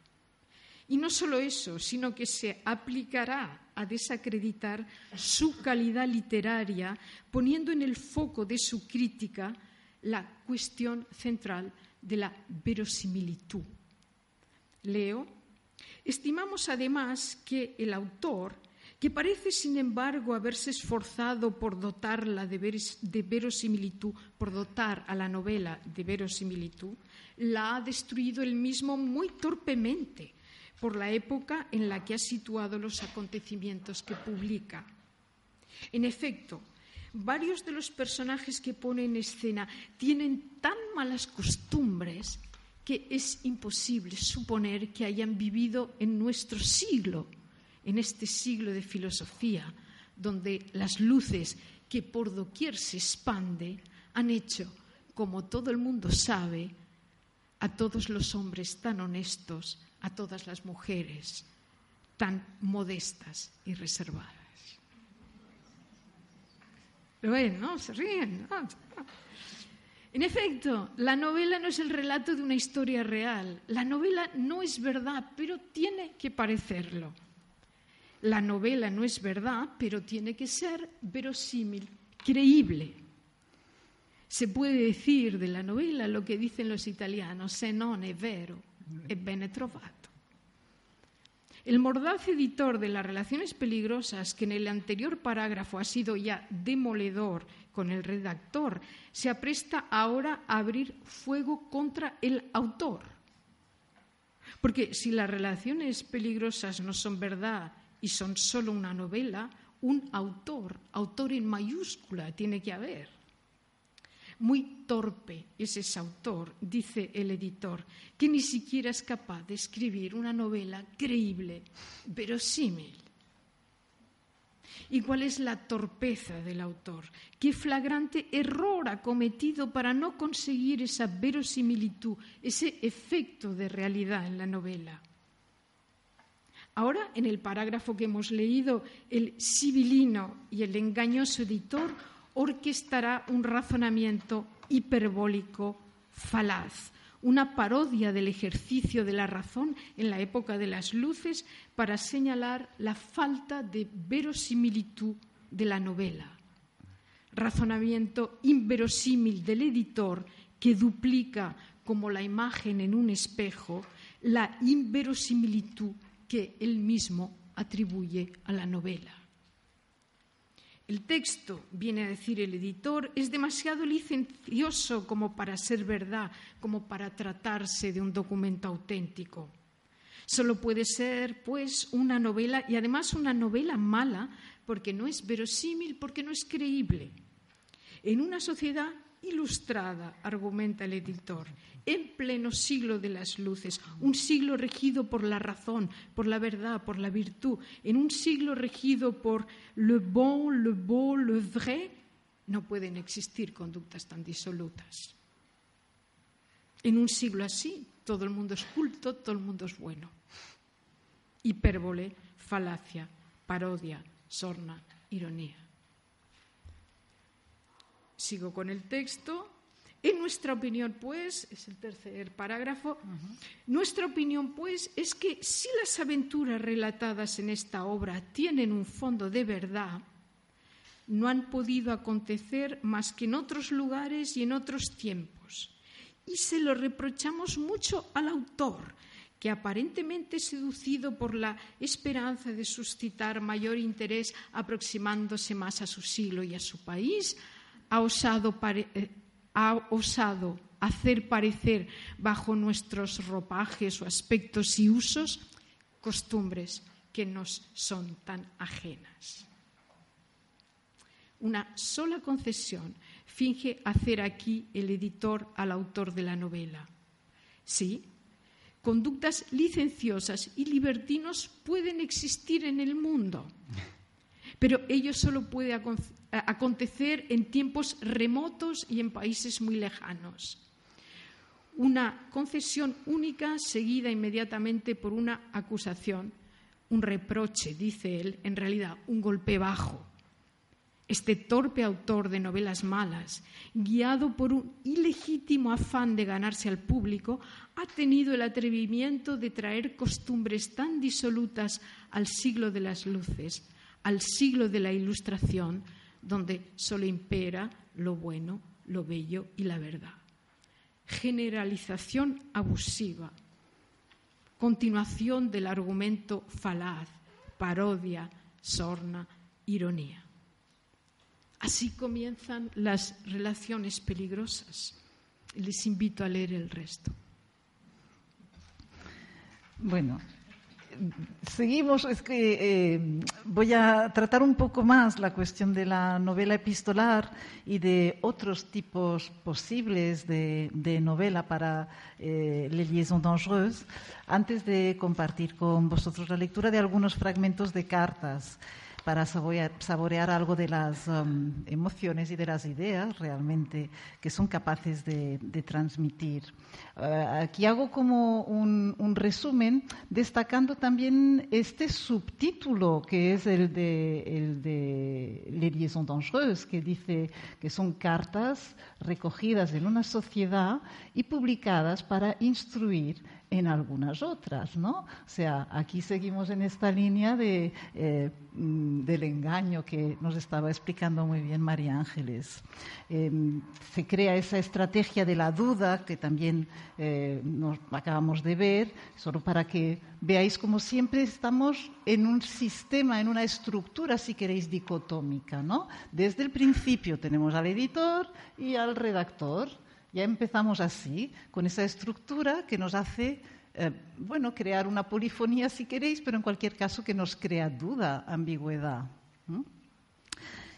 Y no solo eso, sino que se aplicará a desacreditar su calidad literaria, poniendo en el foco de su crítica la cuestión central de la verosimilitud. Leo, estimamos además que el autor que parece, sin embargo, haberse esforzado por dotarla de, verosimilitud, por dotar a la novela de verosimilitud, la ha destruido él mismo muy torpemente por la época en la que ha situado los acontecimientos que publica. En efecto, varios de los personajes que pone en escena tienen tan malas costumbres que es imposible suponer que hayan vivido en nuestro siglo en este siglo de filosofía, donde las luces que por doquier se expande han hecho, como todo el mundo sabe, a todos los hombres tan honestos, a todas las mujeres tan modestas y reservadas. Lo ven, ¿no? Se ríen. En efecto, la novela no es el relato de una historia real. La novela no es verdad, pero tiene que parecerlo. La novela no es verdad, pero tiene que ser verosímil, creíble. Se puede decir de la novela lo que dicen los italianos, se non è vero, trovato. El mordaz editor de las relaciones peligrosas, que en el anterior parágrafo ha sido ya demoledor con el redactor, se apresta ahora a abrir fuego contra el autor. Porque si las relaciones peligrosas no son verdad y son solo una novela, un autor, autor en mayúscula tiene que haber. Muy torpe es ese autor, dice el editor, que ni siquiera es capaz de escribir una novela creíble, verosímil. y cuál es la torpeza del autor, qué flagrante error ha cometido para no conseguir esa verosimilitud, ese efecto de realidad en la novela. Ahora, en el parágrafo que hemos leído, el sibilino y el engañoso editor orquestará un razonamiento hiperbólico falaz, una parodia del ejercicio de la razón en la época de las luces para señalar la falta de verosimilitud de la novela. Razonamiento inverosímil del editor que duplica como la imagen en un espejo la inverosimilitud que él mismo atribuye a la novela. El texto, viene a decir el editor, es demasiado licencioso como para ser verdad, como para tratarse de un documento auténtico. Solo puede ser, pues, una novela, y además una novela mala, porque no es verosímil, porque no es creíble. En una sociedad ilustrada, argumenta el editor, en pleno siglo de las luces, un siglo regido por la razón, por la verdad, por la virtud, en un siglo regido por le bon, le beau, le vrai, no pueden existir conductas tan disolutas. En un siglo así, todo el mundo es culto, todo el mundo es bueno. Hipérbole, falacia, parodia, sorna, ironía. Sigo con el texto. En nuestra opinión, pues, es el tercer parágrafo, nuestra opinión, pues, es que si las aventuras relatadas en esta obra tienen un fondo de verdad, no han podido acontecer más que en otros lugares y en otros tiempos. Y se lo reprochamos mucho al autor, que aparentemente seducido por la esperanza de suscitar mayor interés aproximándose más a su siglo y a su país, ha osado, eh, ha osado hacer parecer bajo nuestros ropajes o aspectos y usos costumbres que nos son tan ajenas. Una sola concesión finge hacer aquí el editor al autor de la novela. Sí, conductas licenciosas y libertinos pueden existir en el mundo, pero ello solo puede acontecer en tiempos remotos y en países muy lejanos. Una concesión única seguida inmediatamente por una acusación, un reproche, dice él, en realidad un golpe bajo. Este torpe autor de novelas malas, guiado por un ilegítimo afán de ganarse al público, ha tenido el atrevimiento de traer costumbres tan disolutas al siglo de las luces, al siglo de la Ilustración, donde solo impera lo bueno, lo bello y la verdad. Generalización abusiva, continuación del argumento falaz, parodia, sorna, ironía. Así comienzan las relaciones peligrosas. Les invito a leer el resto. Bueno, seguimos, es que eh, voy a tratar un poco más la cuestión de la novela epistolar y de otros tipos posibles de, novela para eh, Les Liaisons Dangereuses, antes de compartir con vosotros la lectura de algunos fragmentos de cartas para saborear, algo de las um, emociones y de las ideas realmente que son capaces de, transmitir. Uh, aquí hago como un, resumen destacando también este subtítulo que es el de, el de Les liaisons dangereuses, que dice que son cartas recogidas en una sociedad y publicadas para instruir en algunas otras, ¿no? O sea, aquí seguimos en esta línea de, eh, mm, del engaño que nos estaba explicando muy bien María Ángeles. Em, se crea esa estrategia de la duda que también eh, nos acabamos de ver, solo para que veáis como siempre estamos en un sistema, en una estructura, si queréis, dicotómica, ¿no? Desde el principio tenemos al editor y al redactor ya empezamos así, con esa estructura que nos hace, eh, bueno, crear una polifonía si queréis, pero en cualquier caso que nos crea duda, ambigüedad,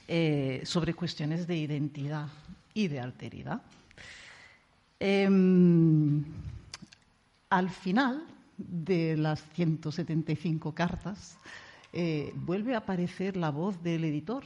eh, sobre cuestiones de identidad y de alteridad. Em, al final de las 175 cartas, eh, vuelve a aparecer la voz del editor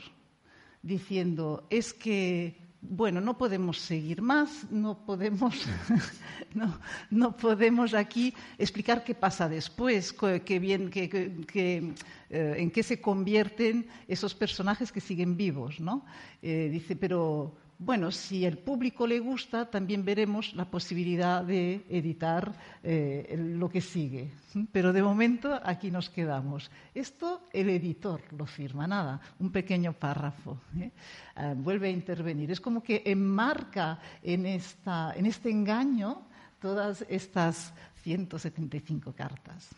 diciendo, es que bueno, no podemos seguir más, no podemos, [laughs] no, no podemos aquí explicar qué pasa después, qué bien, eh, en qué se convierten esos personajes que siguen vivos, ¿no? Eh, dice, pero bueno, si el público le gusta, también veremos la posibilidad de editar eh, lo que sigue. Pero de momento aquí nos quedamos. Esto el editor lo firma, nada, un pequeño párrafo. ¿eh? Ah, vuelve a intervenir. Es como que enmarca en, esta, en este engaño todas estas 175 cartas.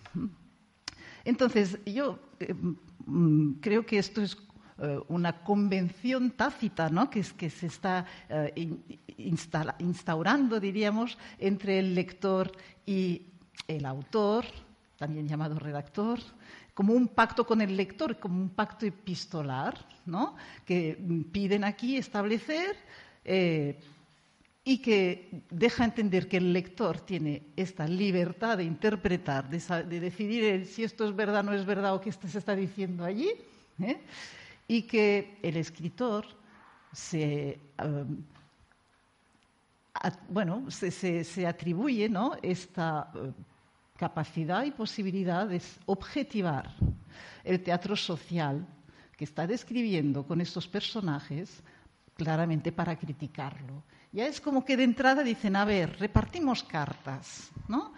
Entonces, yo eh, mm, creo que esto es eh, una convención tácita ¿no? que, se está eh, instaurando, diríamos, entre el lector y el autor, también llamado redactor, como un pacto con el lector, como un pacto epistolar, ¿no? que piden aquí establecer eh, y que deja entender que el lector tiene esta libertad de interpretar, de, de decidir si esto es verdad no es verdad o qué se está diciendo allí. Y que el escritor se, um, bueno, se, atribuye ¿no? esta uh, capacidad y posibilidad de objetivar el teatro social que está describiendo con estos personajes claramente para criticarlo. Ya es como que de entrada dicen, a ver, repartimos cartas, ¿no?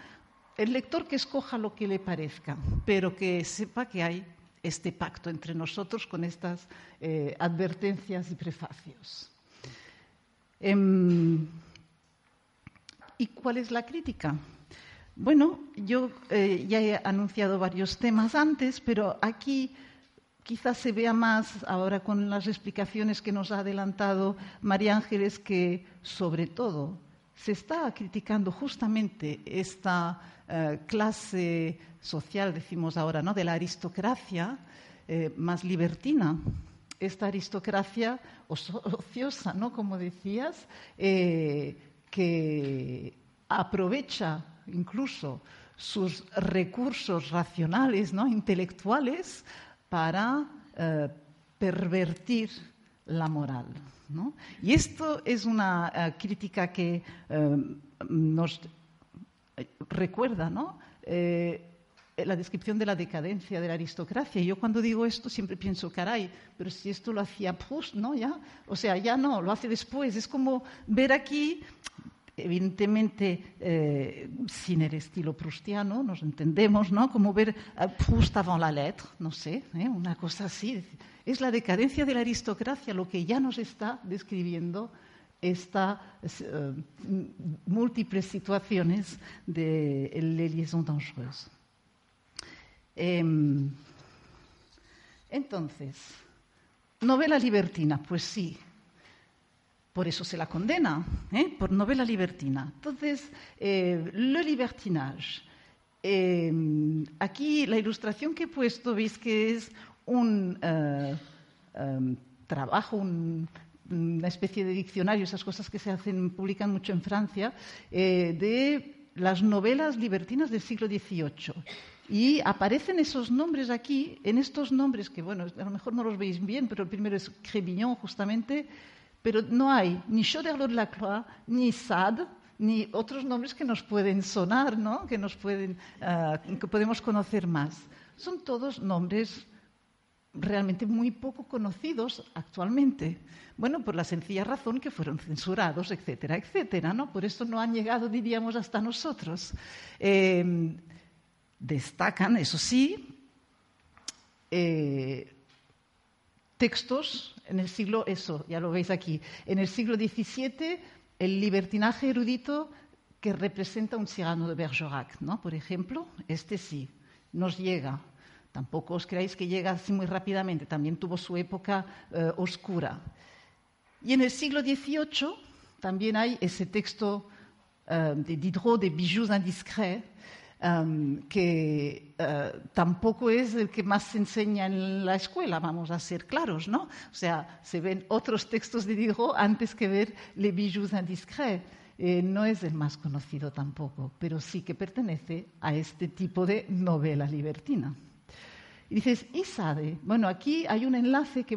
El lector que escoja lo que le parezca, pero que sepa que hay este pacto entre nosotros con estas eh, advertencias y prefacios. Em, ¿Y cuál es la crítica? Bueno, yo eh, ya he anunciado varios temas antes, pero aquí quizás se vea más ahora con las explicaciones que nos ha adelantado María Ángeles que, sobre todo, se está criticando justamente esta eh, clase social, decimos ahora, ¿no? de la aristocracia eh, más libertina. Esta aristocracia ociosa, ¿no? como decías, eh, que aprovecha incluso sus recursos racionales, ¿no? intelectuales, para pervertir la moral. Y esto es una crítica que nos recuerda, ¿no? Eh, la descripción de la decadencia de la aristocracia. Yo cuando digo esto siempre pienso, caray, pero si esto lo hacía Proust, ¿no? ¿Ya? O sea, ya no, lo hace después. Es como ver aquí, evidentemente eh, sin el estilo proustiano, nos entendemos, ¿no? Como ver a Proust avant la lettre, no sé, ¿eh? una cosa así. Es la decadencia de la aristocracia lo que ya nos está describiendo estas uh, múltiples situaciones de Les Liaisons Dangereuses. Eh, entonces, novela libertina, pues sí, por eso se la condena, ¿eh? por novela libertina. Entonces, eh, le libertinage. Em, aquí la ilustración que he puesto, veis que es un eh, em, trabajo, un una especie de diccionario, esas cosas que se hacen, publican mucho en Francia, eh, de las novelas libertinas del siglo XVIII. Y aparecen esos nombres aquí, en estos nombres que, bueno, a lo mejor no los veis bien, pero el primero es Crébillon, justamente, pero no hay ni Choderlos de la Croix, ni Sade, ni otros nombres que nos pueden sonar, ¿no? que, nos pueden, ah, que podemos conocer más. Son todos nombres realmente muy poco conocidos actualmente. Bueno, por la sencilla razón que fueron censurados, etcétera, etcétera, ¿no? Por eso no han llegado, diríamos, hasta nosotros. Eh, destacan, eso sí, eh, textos en el siglo, eso, ya lo veis aquí, en el siglo XVII, el libertinaje erudito que representa un Cyrano de Bergerac, ¿no? Por ejemplo, este sí, nos llega Tampoco os creáis que llega así muy rápidamente, también tuvo su época eh, oscura. Y en el siglo XVIII también hay ese texto eh, de Diderot de Bijoux indiscrets, um, que uh, tampoco es el que más se enseña en la escuela, vamos a ser claros, ¿no? O sea, se ven otros textos de Diderot antes que ver Les Bijoux indiscrets. Eh, no es el más conocido tampoco, pero sí que pertenece a este tipo de novela libertina. Y dices, ¿y Sade? Bueno, aquí hay un enlace que,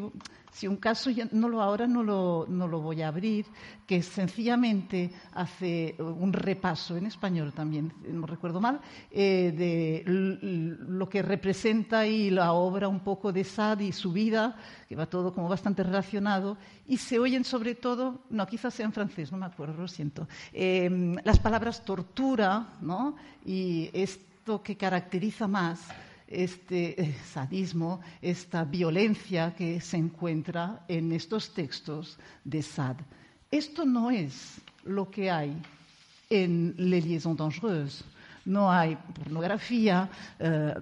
si un caso, no lo, ahora no lo, no lo voy a abrir, que sencillamente hace un repaso en español también, no recuerdo mal, eh, de lo que representa y la obra un poco de Sade y su vida, que va todo como bastante relacionado, y se oyen sobre todo, no, quizás sea en francés, no me acuerdo, lo siento, eh, las palabras tortura, ¿no? Y esto que caracteriza más este [laughs] sadismo, esta violencia que se encuentra en estos textos de Sade. Esto no es lo que hay en Les Liaisons Dangereuses. No hay pornografía, eh,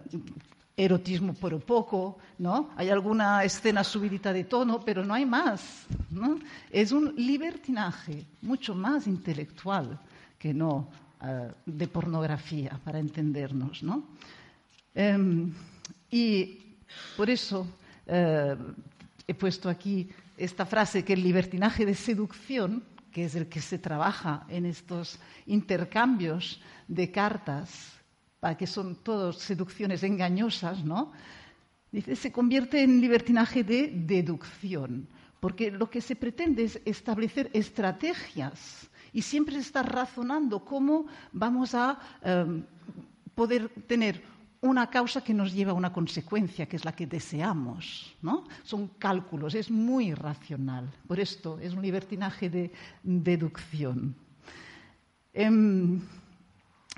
erotismo por poco, ¿no? Hay alguna escena subidita de tono, pero no hay más. Es un libertinaje mucho más intelectual que no eh, de pornografía, para entendernos, ¿no? Em, y por eso eh, he puesto aquí esta frase que el libertinaje de seducción, que es el que se trabaja en estos intercambios de cartas, para que son todas seducciones engañosas, ¿no? Dice, se convierte en libertinaje de deducción, porque lo que se pretende es establecer estrategias y siempre estar razonando cómo vamos a em, poder tener una causa que nos lleva a una consecuencia, que es la que deseamos. ¿no? Son cálculos, es muy racional. Por esto es un libertinaje de deducción. Em,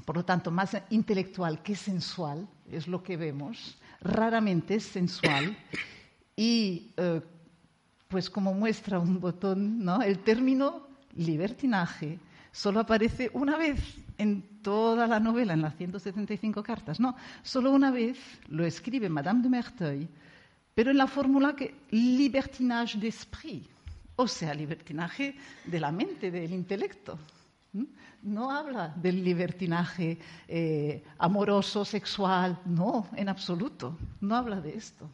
por lo tanto, más intelectual que sensual es lo que vemos. Raramente es sensual. Y, eh, pues como muestra un botón, ¿no? el término libertinaje solo aparece una vez en toda la novela, en las 175 cartas. No, solo una vez lo escribe Madame de Merteuil, pero en la fórmula que libertinage d'esprit, o sea, libertinaje de la mente, del intelecto. No habla del libertinaje eh, amoroso, sexual, no, en absoluto, no habla de esto.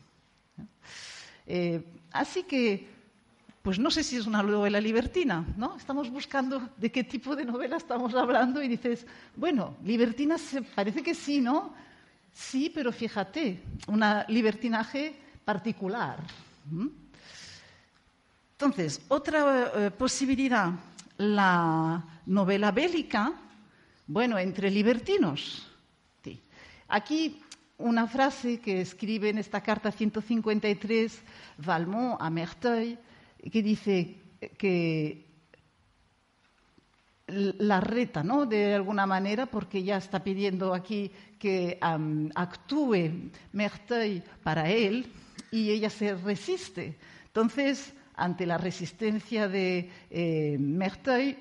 Eh, así que pues no sé si es una novela libertina, ¿no? Estamos buscando de qué tipo de novela estamos hablando y dices, bueno, libertina parece que sí, ¿no? Sí, pero fíjate, un libertinaje particular. Entonces, otra eh, posibilidad, la novela bélica, bueno, entre libertinos. Aquí una frase que escribe en esta carta 153 Valmont a Merteuil, que dice que la reta, ¿no? De alguna manera, porque ya está pidiendo aquí que actúe Merteuil para él y ella se resiste. Entonces, ante la resistencia de eh, Merteuil,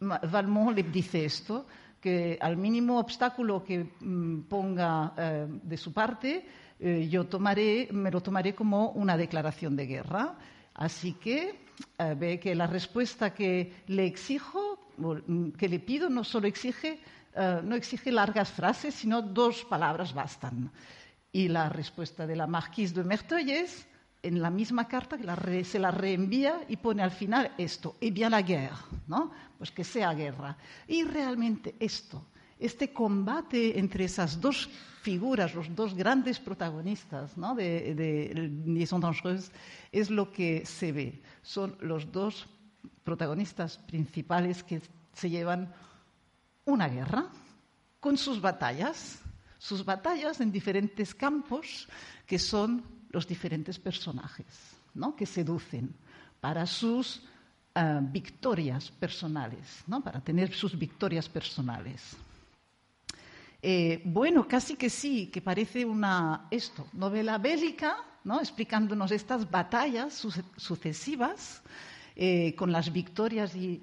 Valmont le dice esto, que al mínimo obstáculo que mm, ponga eh, de su parte, eh, yo tomaré, me lo tomaré como una declaración de guerra. Así que eh, ve que la respuesta que le exijo, mm, que le pido, no solo exige, eh, no exige largas frases, sino dos palabras bastan. Y la respuesta de la Marquise de Merteuil es, en la misma carta, que se la reenvía y pone al final esto, et bien la guerre, ¿no? Pues que sea guerra. Y realmente esto, este combate entre esas dos figuras, los dos grandes protagonistas de, de Liaison Dangereuse, es lo que se ve. Son los dos protagonistas principales que se llevan una guerra con sus batallas, sus batallas en diferentes campos que son los diferentes personajes, que seducen para sus uh, victorias personales, para tener sus victorias personales. Eh, bueno, casi que sí, que parece una esto, novela bélica, ¿no? explicándonos estas batallas sucesivas eh, con las victorias y,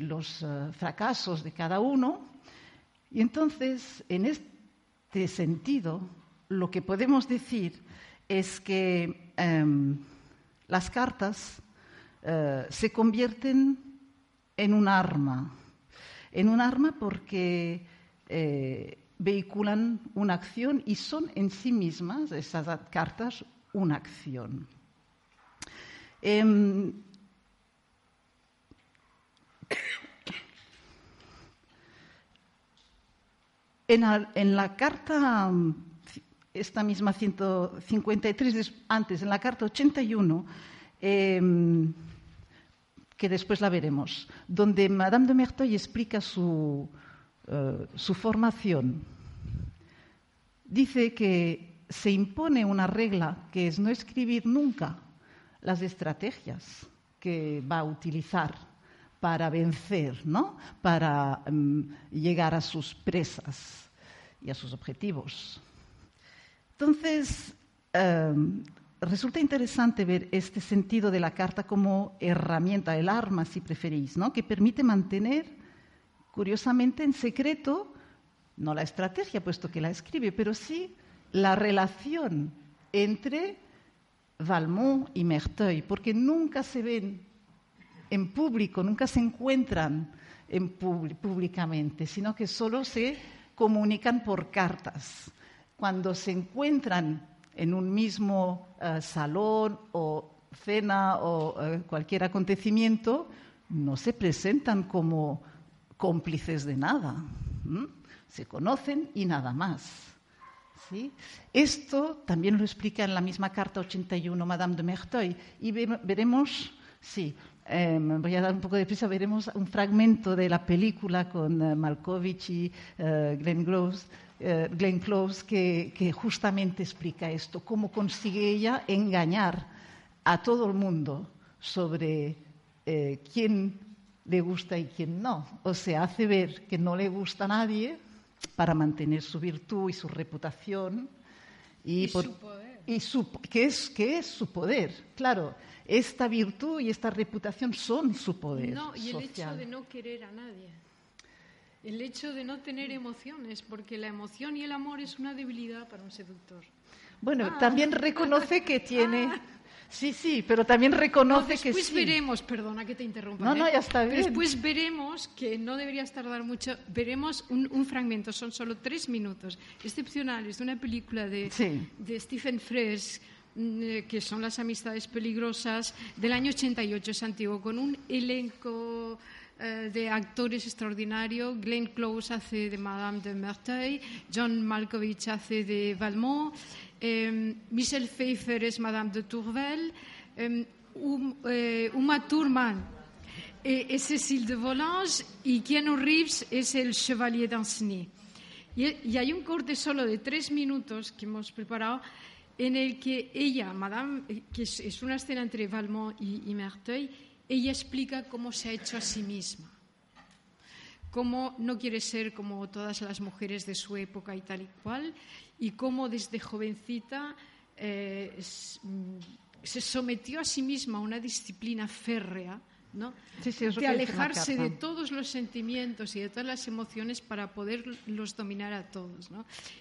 los eh, fracasos de cada uno. Y entonces, en este sentido, lo que podemos decir es que em, las cartas se convierten en un arma, en un arma porque eh, vehiculan una acción y son en sí mismas, esas cartas, una acción. Em, en, la carta esta misma 153 antes, en la carta 81, que después la veremos, donde Madame de Merteuil explica su, eh, su formación. Dice que se impone una regla que es no escribir nunca las estrategias que va a utilizar para vencer, ¿no? para mm, llegar a sus presas y a sus objetivos. Entonces, em, resulta interesante ver este sentido de la carta como herramienta, el arma, si preferís, ¿no? que permite mantener, curiosamente, en secreto, no la estrategia, puesto que la escribe, pero sí la relación entre Valmont y Merteuil, porque nunca se ven en público, nunca se encuentran en públicamente, sino que solo se comunican por cartas. Cuando se encuentran en un mismo eh, salón o cena o eh, cualquier acontecimiento, no se presentan como cómplices de nada. Se conocen y nada más. Esto también lo explica en la misma carta 81 Madame de Merteuil y veremos, sí, em, voy a dar un poco de prisa, veremos un fragmento de la película con uh, Malkovich y Glenn Close eh, Glenn Close, que, justamente explica esto, cómo consigue ella engañar a todo el mundo sobre eh, quién le gusta y quién no. O sea, hace ver que no le gusta a nadie para mantener su virtud y su reputación. Y, su poder. Y ¿qué, es, ¿Qué es su poder? Claro, esta virtud y esta reputación son su poder. No, y el hecho de no querer a nadie. El hecho de no tener emociones, porque la emoción y el amor es una debilidad para un seductor. Bueno, ah. también reconoce que [laughs] tiene. Sí, sí, pero también reconoce que sí. Después veremos, perdona que te interrumpa. No, no, ¿eh? ya está bien. después veremos, que no deberías tardar mucho, veremos un, fragmento, son solo tres minutos, excepcionales, de una película de, de Stephen Frears, mm, eh, que son Las Amistades Peligrosas, del año 88, es antiguo, con un elenco eh, de actores extraordinarios. Glenn Close hace de Madame de Merteuil, John Malkovich hace de Valmont, eh, Michelle Pfeiffer es Madame de Tourvel, eh, Uma Thurman es Cécile de Volanges y Keanu Reeves es el Chevalier d'Anceny. Y, hay un corte solo de tres minutos que hemos preparado en el que ella, Madame, que es, una escena entre Valmont y Merteuil, ella explica cómo se ha hecho a sí misma, cómo no quiere ser como todas las mujeres de su época y tal y cual, y cómo desde jovencita eh, mm, se sometió a sí misma a una disciplina férrea, ¿no? de alejarse de todos los sentimientos y de todas las emociones para poderlos dominar a todos.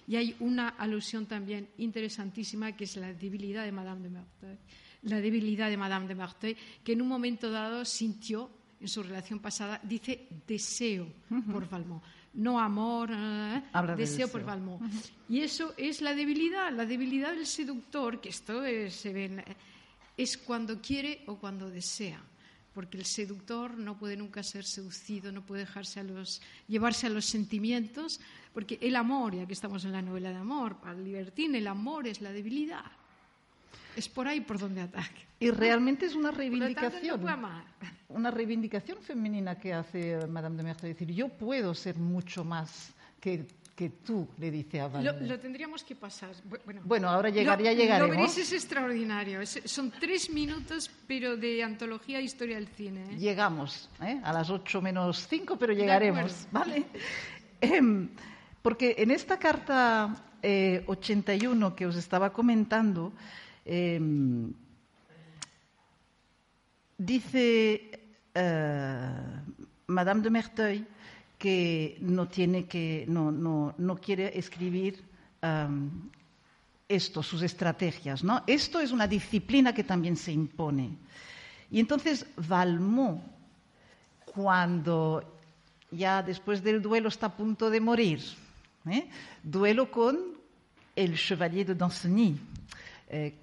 Y hay una alusión también interesantísima que es la debilidad de Madame de Merteuil la debilidad de Madame de Marteuil, que en un momento dado sintió en su relación pasada, dice deseo por Valmont. No amor, eh, deseo, por Valmont. Y eso es la debilidad, la debilidad del seductor, que esto se ve, es cuando quiere o cuando desea. Porque el seductor no puede nunca ser seducido, no puede dejarse a los, llevarse a los sentimientos, porque el amor, ya que estamos en la novela de amor, para el libertín, el amor es la debilidad. Es por ahí por donde ataque. Y realmente es una reivindicación. una reivindicación femenina que hace Madame de Merteuil. decir, yo puedo ser mucho más que, que tú, le dice a Lo, lo, tendríamos que pasar. Bueno, ahora llegaría, llegaremos. Lo veréis, es extraordinario. son tres minutos, pero de antología e historia del cine. ¿eh? Llegamos, ¿eh? a las ocho menos cinco, pero llegaremos. ¿vale? Em, porque en esta carta 81 eh, que os estaba comentando, Em, dice eh, Madame de Merteuil que no tiene que no, no, no quiere escribir em, esto, sus estrategias. ¿no? Esto es una disciplina que también se impone. Y entonces Valmont, cuando ya después del duelo está a punto de morir, ¿eh? duelo con el Chevalier de Danceny, eh,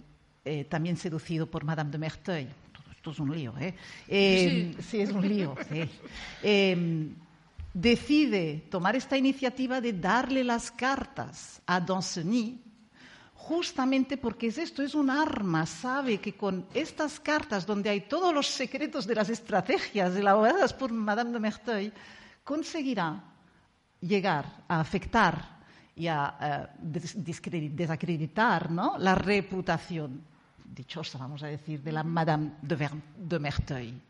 eh, también seducido por Madame de Merteuil. Esto es un lío, ¿eh? eh sí. es un lío. Em, decide tomar esta iniciativa de darle las cartas a Danceny justamente porque es esto, es un arma, sabe que con estas cartas donde hay todos los secretos de las estrategias elaboradas por Madame de Merteuil, conseguirá llegar a afectar y a uh, desacreditar ¿no? la reputación dichosa, vamos a decir, de la Madame de, Merteuil.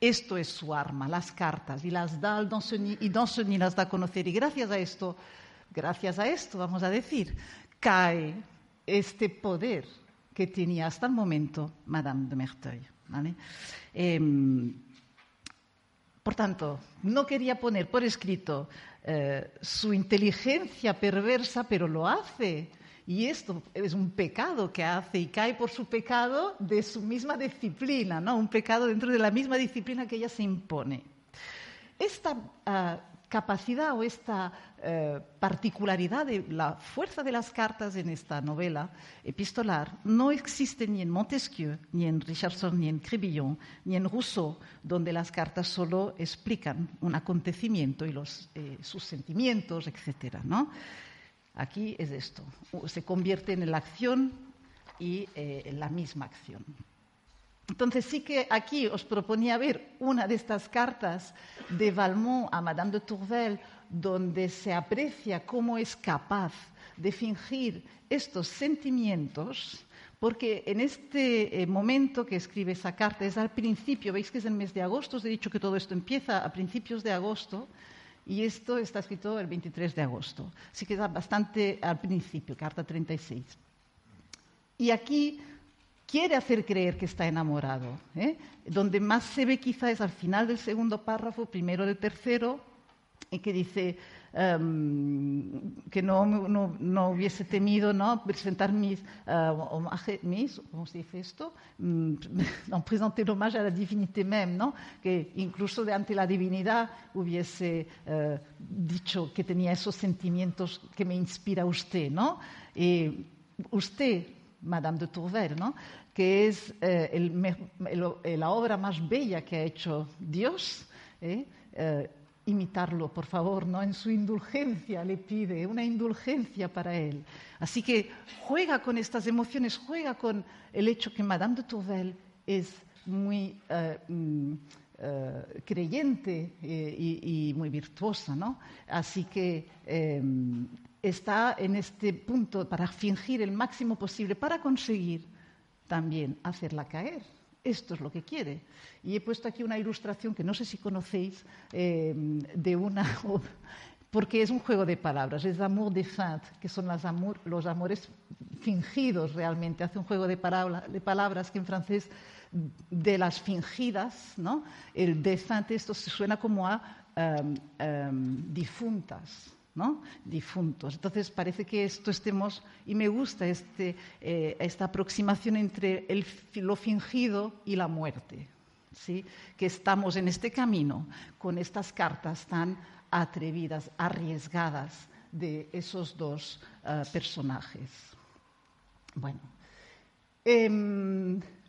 Esto es su arma, las cartas, y las da al Danceny, y Danceny las da a conocer. Y gracias a esto, gracias a esto, vamos a decir, cae este poder que tenía hasta el momento Madame de Merteuil. Eh, por tanto, no quería poner por escrito eh, su inteligencia perversa, pero lo hace. Y esto es un pecado que hace y cae por su pecado de su misma disciplina, ¿no? Un pecado dentro de la misma disciplina que ella se impone. Esta uh, capacidad o esta eh, particularidad de la fuerza de las cartas en esta novela epistolar no existe ni en Montesquieu, ni en Richardson, ni en Crébillon, ni en Rousseau, donde las cartas solo explican un acontecimiento y eh, sus sentimientos, etc. ¿no? Aquí es esto, se convierte en la acción y eh, en la misma acción. Entonces sí que aquí os proponía ver una de estas cartas de Valmont a Madame de Tourvel, donde se aprecia cómo es capaz de fingir estos sentimientos, porque en este eh, momento que escribe esa carta es al principio, veis que es el mes de agosto, os he dicho que todo esto empieza a principios de agosto, y esto está escrito el 23 de agosto, así que está bastante al principio, carta 36. Y aquí quiere hacer creer que está enamorado. ¿eh? Donde más se ve quizá es al final del segundo párrafo, primero del tercero, y que dice um, que no, no, no, hubiese temido ¿no? presentar mis, uh, mis, ¿cómo se dice esto? Mm, [laughs] no, presentar homenaje a la divinité même, ¿no? que incluso ante la divinidad hubiese uh, dicho que tenía esos sentimientos que me inspira usted. ¿no? Y usted Madame de Tourvel, ¿no? que es eh, el, el, la obra más bella que ha hecho Dios. ¿eh? Eh, imitarlo, por favor, ¿no? En su indulgencia le pide, una indulgencia para él. Así que juega con estas emociones, juega con el hecho que Madame de Tourvel es muy mm, creyente y, y, muy virtuosa, ¿no? Así que está en este punto para fingir el máximo posible, para conseguir también hacerla caer. Esto es lo que quiere. Y he puesto aquí una ilustración que no sé si conocéis eh, de una porque es un juego de palabras, es amour de feinte, que son amor, los amores fingidos realmente. Hace un juego de, de, palabras que en francés de las fingidas, ¿no? El de feinte, esto suena como a um, difuntas, ¿no? difuntos. Entonces parece que esto estemos, y me gusta este, eh, esta aproximación entre lo fingido y la muerte, ¿sí? que estamos en este camino con estas cartas tan atrevidas, arriesgadas de esos dos uh, personajes. Bueno. Eh,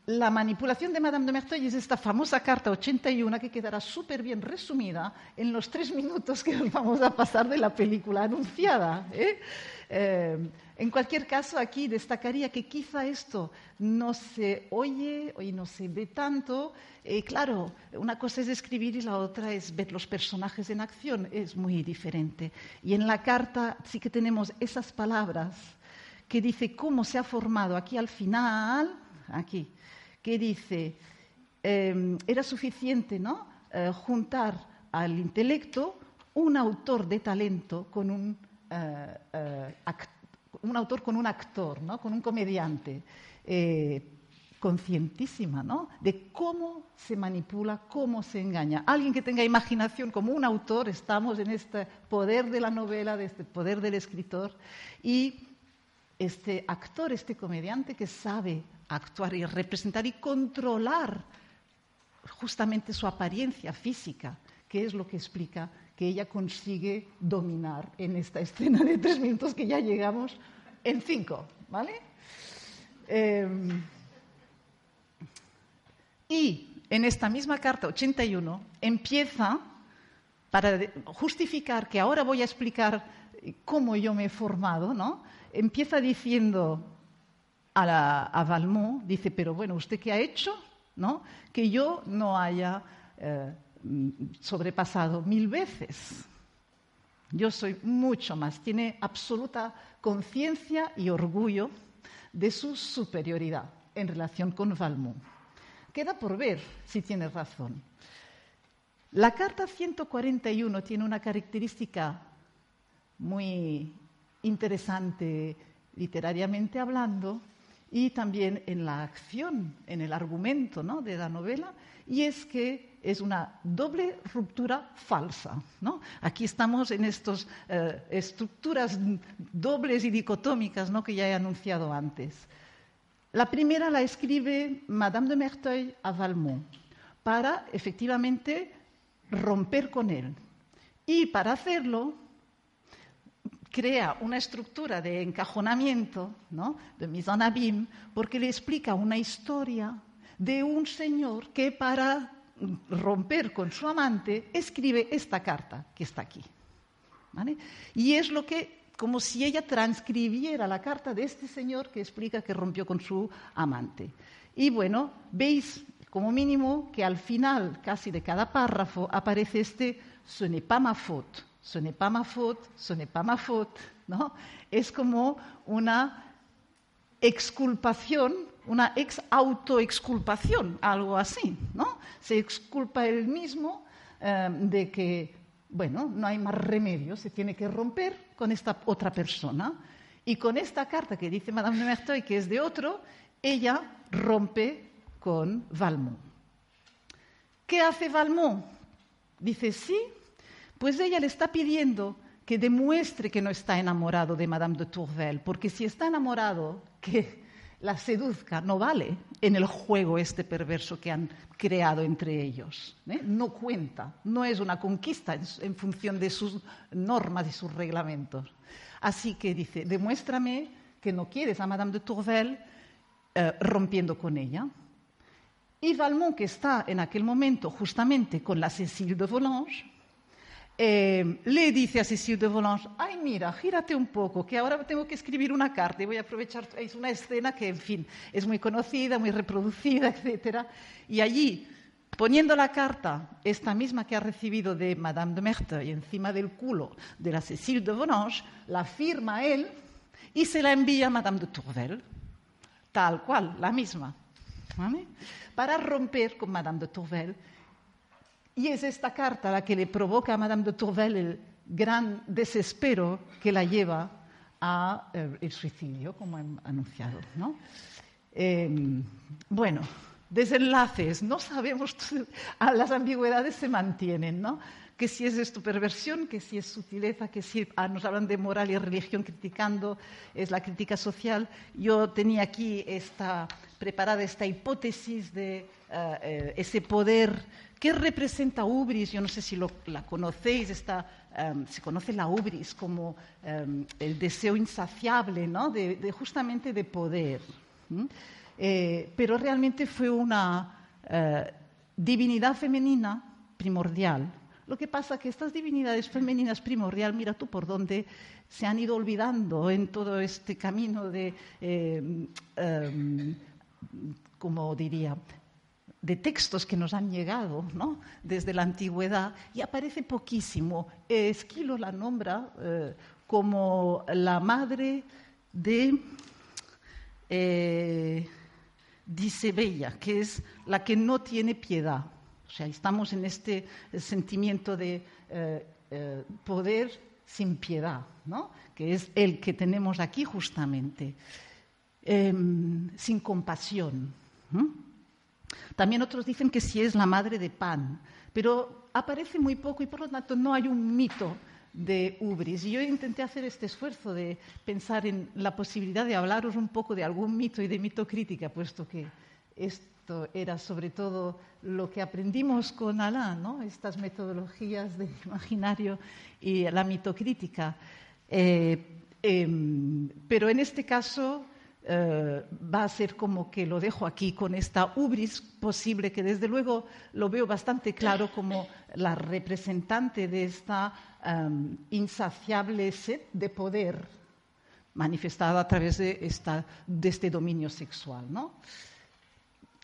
la manipulación de Madame de Merteuil es esta famosa carta 81 que quedará súper bien resumida en los tres minutos que nos vamos a pasar de la película anunciada. ¿eh? Eh, en cualquier caso, aquí destacaría que quizá esto no se oye y no se ve tanto. Eh, claro, una cosa es escribir y la otra es ver los personajes en acción. Es muy diferente. Y en la carta sí que tenemos esas palabras que dice cómo se ha formado aquí al final, aquí, que dice, eh, era suficiente ¿no? Eh, juntar al intelecto un autor de talento con un, eh, un autor con un actor, ¿no? con un comediante, conscientísima ¿no? de cómo se manipula, cómo se engaña. Alguien que tenga imaginación como un autor, estamos en este poder de la novela, de este poder del escritor, y este actor, este comediante que sabe actuar y representar y controlar justamente su apariencia física, que es lo que explica que ella consigue dominar en esta escena de tres minutos que ya llegamos en cinco, ¿vale? Em, y en esta misma carta 81 empieza, para justificar que ahora voy a explicar cómo yo me he formado, ¿no? Empieza diciendo, a, Valmont, dice, pero bueno, ¿usted qué ha hecho? ¿No? Que yo no haya eh, sobrepasado mil veces. Yo soy mucho más. Tiene absoluta conciencia y orgullo de su superioridad en relación con Valmont. Queda por ver si tiene razón. La carta 141 tiene una característica muy interesante literariamente hablando y también en la acción, en el argumento de la novela, y es que es una doble ruptura falsa. Aquí estamos en estas eh, estructuras dobles y dicotómicas que ya he anunciado antes. La primera la escribe Madame de Merteuil a Valmont para efectivamente romper con él. Y para hacerlo crea una estructura de encajonamiento, ¿no? de mise en abîme, porque le explica una historia de un señor que para romper con su amante escribe esta carta que está aquí. Y es lo que, como si ella transcribiera la carta de este señor que explica que rompió con su amante. Y bueno, veis como mínimo que al final casi de cada párrafo aparece este ce n'est pas ma faute, ce n'est pas ma faute, ce n'est pas ma faute, ¿no? Es como una exculpación, una ex autoexculpación, algo así, ¿no? Se exculpa él mismo eh, de que, bueno, no hay más remedio, se tiene que romper con esta otra persona. Y con esta carta que dice Madame de Merteuil, que es de otro, ella rompe con Valmont. ¿Qué hace Valmont? Dice, sí, pues ella le está pidiendo que demuestre que no está enamorado de Madame de Tourvel, porque si está enamorado, que la seduzca, no vale en el juego este perverso que han creado entre ellos. ¿eh? No cuenta, no es una conquista en, función de sus normas y sus reglamentos. Así que dice, demuéstrame que no quieres a Madame de Tourvel eh, rompiendo con ella. Y Valmont, que está en aquel momento justamente con la Cécile de Volanges, eh, le dice a Cécile de Volanges, ay mira, gírate un poco, que ahora tengo que escribir una carta y voy a aprovechar, es una escena que, en fin, es muy conocida, muy reproducida, [laughs] etc. Y allí, poniendo la carta, esta misma que ha recibido de Madame de Merteuil, encima del culo de la Cécile de Volanges, la firma él y se la envía a Madame de Tourvel, tal cual, la misma para romper con Madame de Tourvel. Y es esta carta la que le provoca a Madame de Tourvel el gran desespero que la lleva al eh, suicidio, como he anunciado. ¿no? Em, bueno, desenlaces, no sabemos, [laughs] las ambigüedades se mantienen, ¿no? Que si es esto que si es sutileza, que si ah, nos hablan de moral y religión criticando, es la crítica social. Yo tenía aquí esta, preparada esta hipótesis de eh, eh, ese poder que representa ubris. Yo no sé si la conocéis, em, se conoce la ubris como em, el deseo insaciable, justamente de poder. Eh, pero realmente fue una divinidad femenina primordial lo que pasa es que estas divinidades femeninas primordial, mira tú por dónde se han ido olvidando en todo este camino de, eh, em, como diría, de textos que nos han llegado ¿no? desde la antigüedad y aparece poquísimo. Esquilo la nombra eh, como la madre de eh, Bella, que es la que no tiene piedad. O sea, estamos en este sentimiento de eh, eh, poder sin piedad, ¿no? que es el que tenemos aquí justamente, em, sin compasión. También otros dicen que sí es la madre de Pan, pero aparece muy poco y por lo tanto no hay un mito de Ubris. Y yo intenté hacer este esfuerzo de pensar en la posibilidad de hablaros un poco de algún mito y de mito crítica, puesto que es era sobre todo lo que aprendimos con Alain, estas metodologías de [laughs] imaginario y la mitocrítica. Eh, em, pero en este caso eh, va a ser como que lo dejo aquí con esta ubris posible, que desde luego lo veo bastante claro como la representante de esta em, insaciable sed de poder manifestada a través de, de este dominio sexual. ¿no?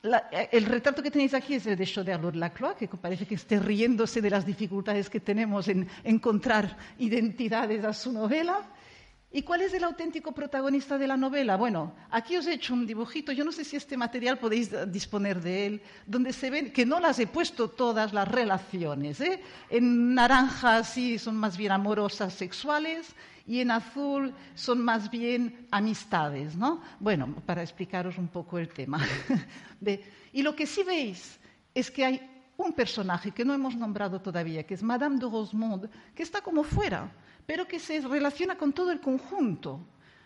El retrato que tenéis aquí es el de Choderlos Lacroix, que parece que esté riéndose de las dificultades que tenemos en encontrar identidades a su novela. ¿Y cuál es el auténtico protagonista de la novela? Bueno, aquí os he hecho un dibujito, yo no sé si este material podéis disponer de él, donde se ven que no las he puesto todas las relaciones. ¿eh? En naranja sí son más bien amorosas sexuales y en azul son más bien amistades, ¿no? Bueno, para explicaros un poco el tema. [laughs] y lo que sí veis es que hay un personaje que no hemos nombrado todavía, que es Madame de Rosemonde, que está como fuera, pero que se relaciona con todo el conjunto.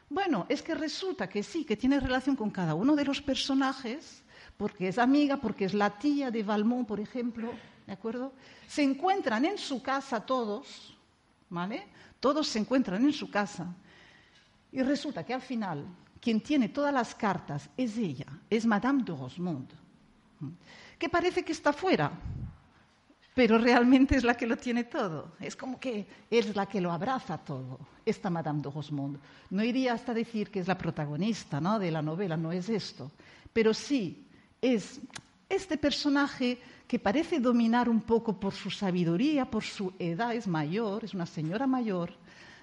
Bueno, es que resulta que sí, que tiene relación con cada uno de los personajes, porque es amiga, porque es la tía de Valmont, por ejemplo, ¿de acuerdo? Se encuentran en su casa todos, ¿vale? Todos se encuentran en su casa y resulta que al final quien tiene todas las cartas es ella, es Madame de Rosemonde, que parece que está fuera, pero realmente es la que lo tiene todo. Es como que es la que lo abraza todo, esta Madame de Rosemonde. No iría hasta decir que es la protagonista ¿no? de la novela, no es esto, pero sí es este personaje que parece dominar un poco por su sabiduría, por su edad, es mayor, es una señora mayor,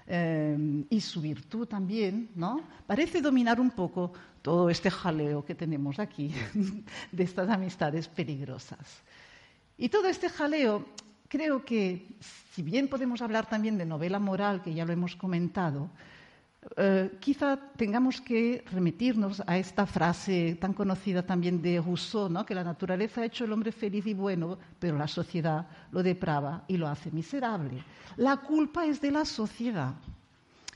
eh, y su virtud también, ¿no? Parece dominar un poco todo este jaleo que tenemos aquí, [laughs] de estas amistades peligrosas. Y todo este jaleo, creo que, si bien podemos hablar también de novela moral, que ya lo hemos comentado, eh, quizá tengamos que remitirnos a esta frase tan conocida también de Rousseau, que la naturaleza ha hecho el hombre feliz y bueno, pero la sociedad lo deprava y lo hace miserable. La culpa es de la sociedad.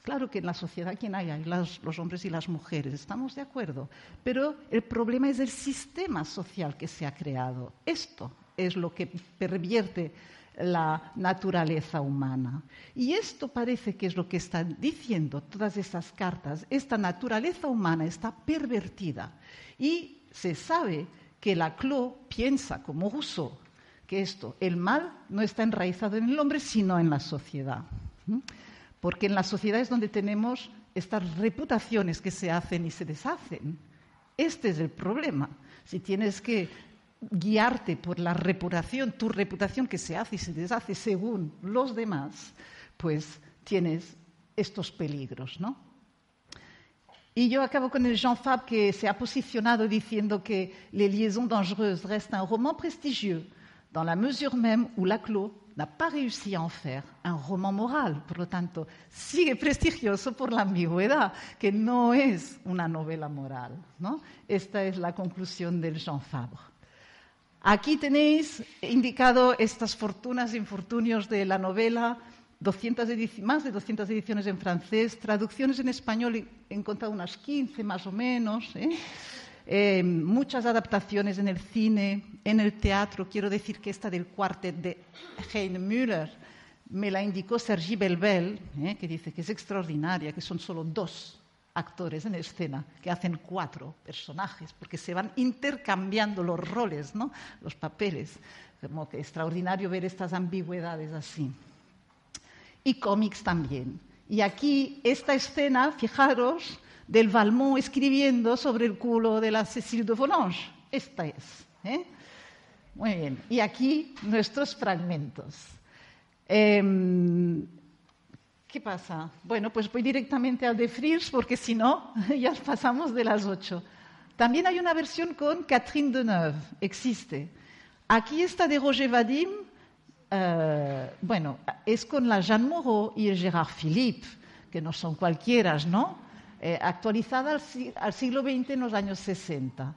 Claro que en la sociedad, ¿quién hay? Hay los hombres y las mujeres, estamos de acuerdo. Pero el problema es el sistema social que se ha creado. Esto es lo que pervierte la naturaleza humana. Y esto parece que es lo que están diciendo todas estas cartas. Esta naturaleza humana está pervertida. Y se sabe que la Clos piensa, como Rousseau, que esto, el mal no está enraizado en el hombre, sino en la sociedad. Porque en la sociedad es donde tenemos estas reputaciones que se hacen y se deshacen. Este es el problema. Si tienes que guiarte por la reputación, tu reputación que se hace y se deshace según los demás, pues tienes estos peligros, ¿no? Y yo acabo con el Jean Fab que se ha posicionado diciendo que Les Liaisons Dangereuses reste un roman prestigieux dans la mesure même où Laclos n'a pas réussi à en faire un roman moral. Por lo tanto, sigue prestigioso por la ambigüedad, que no es una novela moral. ¿no? Esta es la conclusión del Jean Fabre. Aquí tenéis indicado estas fortunas e infortunios de la novela, más de 200 ediciones en francés, traducciones en español, he encontrado unas 15 más o menos, ¿eh? Eh, muchas adaptaciones en el cine, en el teatro. Quiero decir que esta del cuartet de Heine Müller me la indicó Sergi Belbel, ¿eh? que dice que es extraordinaria, que son solo dos actores en escena que hacen cuatro personajes, porque se van intercambiando los roles, ¿no? los papeles. Como extraordinario ver estas ambigüedades así. Y cómics también. Y aquí esta escena, fijaros, del Valmont escribiendo sobre el culo de la Cécile de Volanges. Esta es. ¿eh? Muy bien. Y aquí nuestros fragmentos. Eh, ¿Qué pasa? Bueno, pues voy directamente al de Friers porque si no, [laughs] ya pasamos de las ocho. También hay una versión con Catherine Deneuve, existe. Aquí está de Roger Vadim, eh, bueno, es con la Jeanne Moreau y el Gérard Philippe, que no son cualquiera, ¿no? Eh, actualizada al, al, siglo XX en los años 60.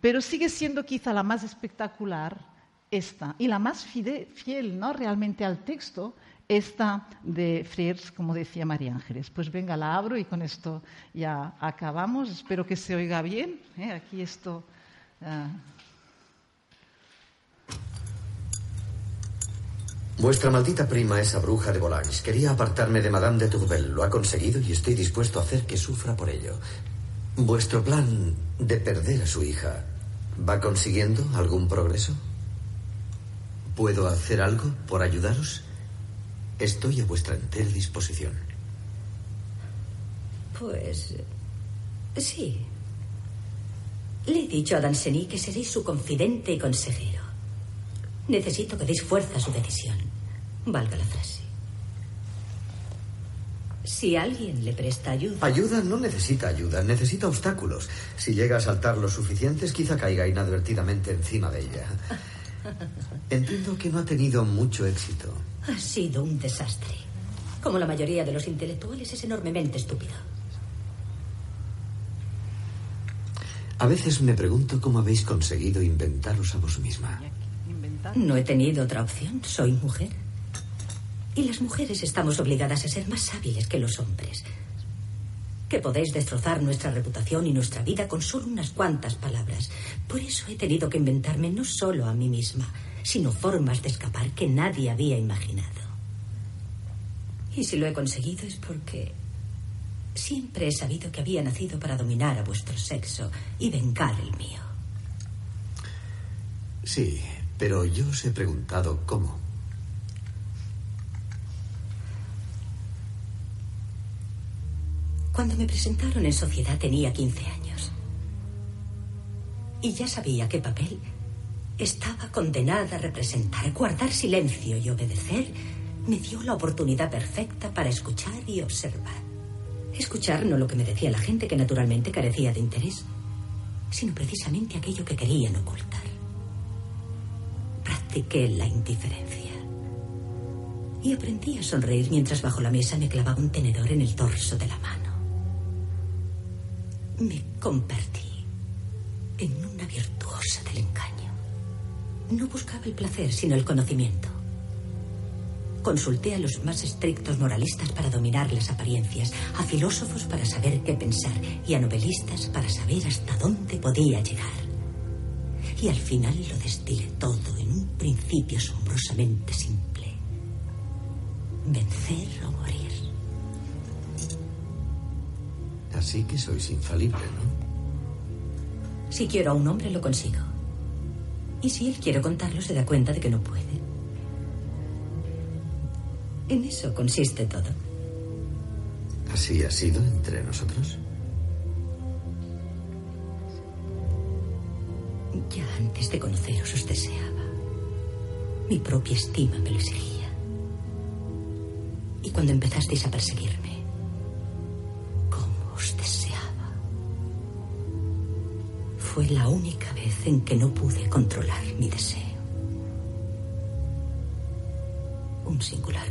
Pero sigue siendo quizá la más espectacular esta y la más fiel, ¿no? realmente al texto esta de Frears, como decía María Ángeles. Pues venga, la abro y con esto ya acabamos. Espero que se oiga bien. ¿eh? Aquí esto. Uh... Vuestra maldita prima, esa bruja de Volanges, quería apartarme de Madame de Tourbel. Lo ha conseguido y estoy dispuesto a hacer que sufra por ello. ¿Vuestro plan de perder a su hija va consiguiendo algún progreso? ¿Puedo hacer algo por ayudaros? Estoy a vuestra entera disposición. Pues. Sí. Le he dicho a Danceny que seré su confidente y consejero. Necesito que deis fuerza a su decisión. Valga la frase. Si alguien le presta ayuda. Ayuda no necesita ayuda, necesita obstáculos. Si llega a saltar los suficientes, quizá caiga inadvertidamente encima de ella. [laughs] Entiendo que no ha tenido mucho éxito. Ha sido un desastre. Como la mayoría de los intelectuales, es enormemente estúpido. A veces me pregunto cómo habéis conseguido inventaros a vos misma. No he tenido otra opción. Soy mujer. Y las mujeres estamos obligadas a ser más hábiles que los hombres. Que podéis destrozar nuestra reputación y nuestra vida con solo unas cuantas palabras. Por eso he tenido que inventarme no solo a mí misma, sino formas de escapar que nadie había imaginado. Y si lo he conseguido es porque Siempre he sabido que había nacido para dominar a vuestro sexo y vengar el mío. Sí, pero yo os he preguntado cómo. Cuando me presentaron en sociedad tenía 15 años. Y ya sabía qué papel estaba condenada a representar. Guardar silencio y obedecer me dio la oportunidad perfecta para escuchar y observar. Escuchar no lo que me decía la gente, que naturalmente carecía de interés, sino precisamente aquello que querían ocultar. Practiqué la indiferencia. Y aprendí a sonreír mientras bajo la mesa me clavaba un tenedor en el torso de la mano. Me convertí en engaño. No buscaba el placer, sino el conocimiento. Consulté a los más estrictos moralistas para dominar las apariencias, a filósofos para saber qué pensar y a novelistas para saber hasta dónde podía llegar. Y al final lo destilé todo en un principio asombrosamente simple. Vencer o morir. Así que sois infalible, ¿no? Si quiero a un hombre, lo consigo. Y si él quiere contarlo, se da cuenta de que no puede. En eso consiste todo. ¿Así ha sido entre nosotros? Ya antes de conoceros os deseaba. Mi propia estima me lo exigía. Y cuando empezasteis a perseguirme, Fue la única vez en que no pude controlar mi deseo. Un singular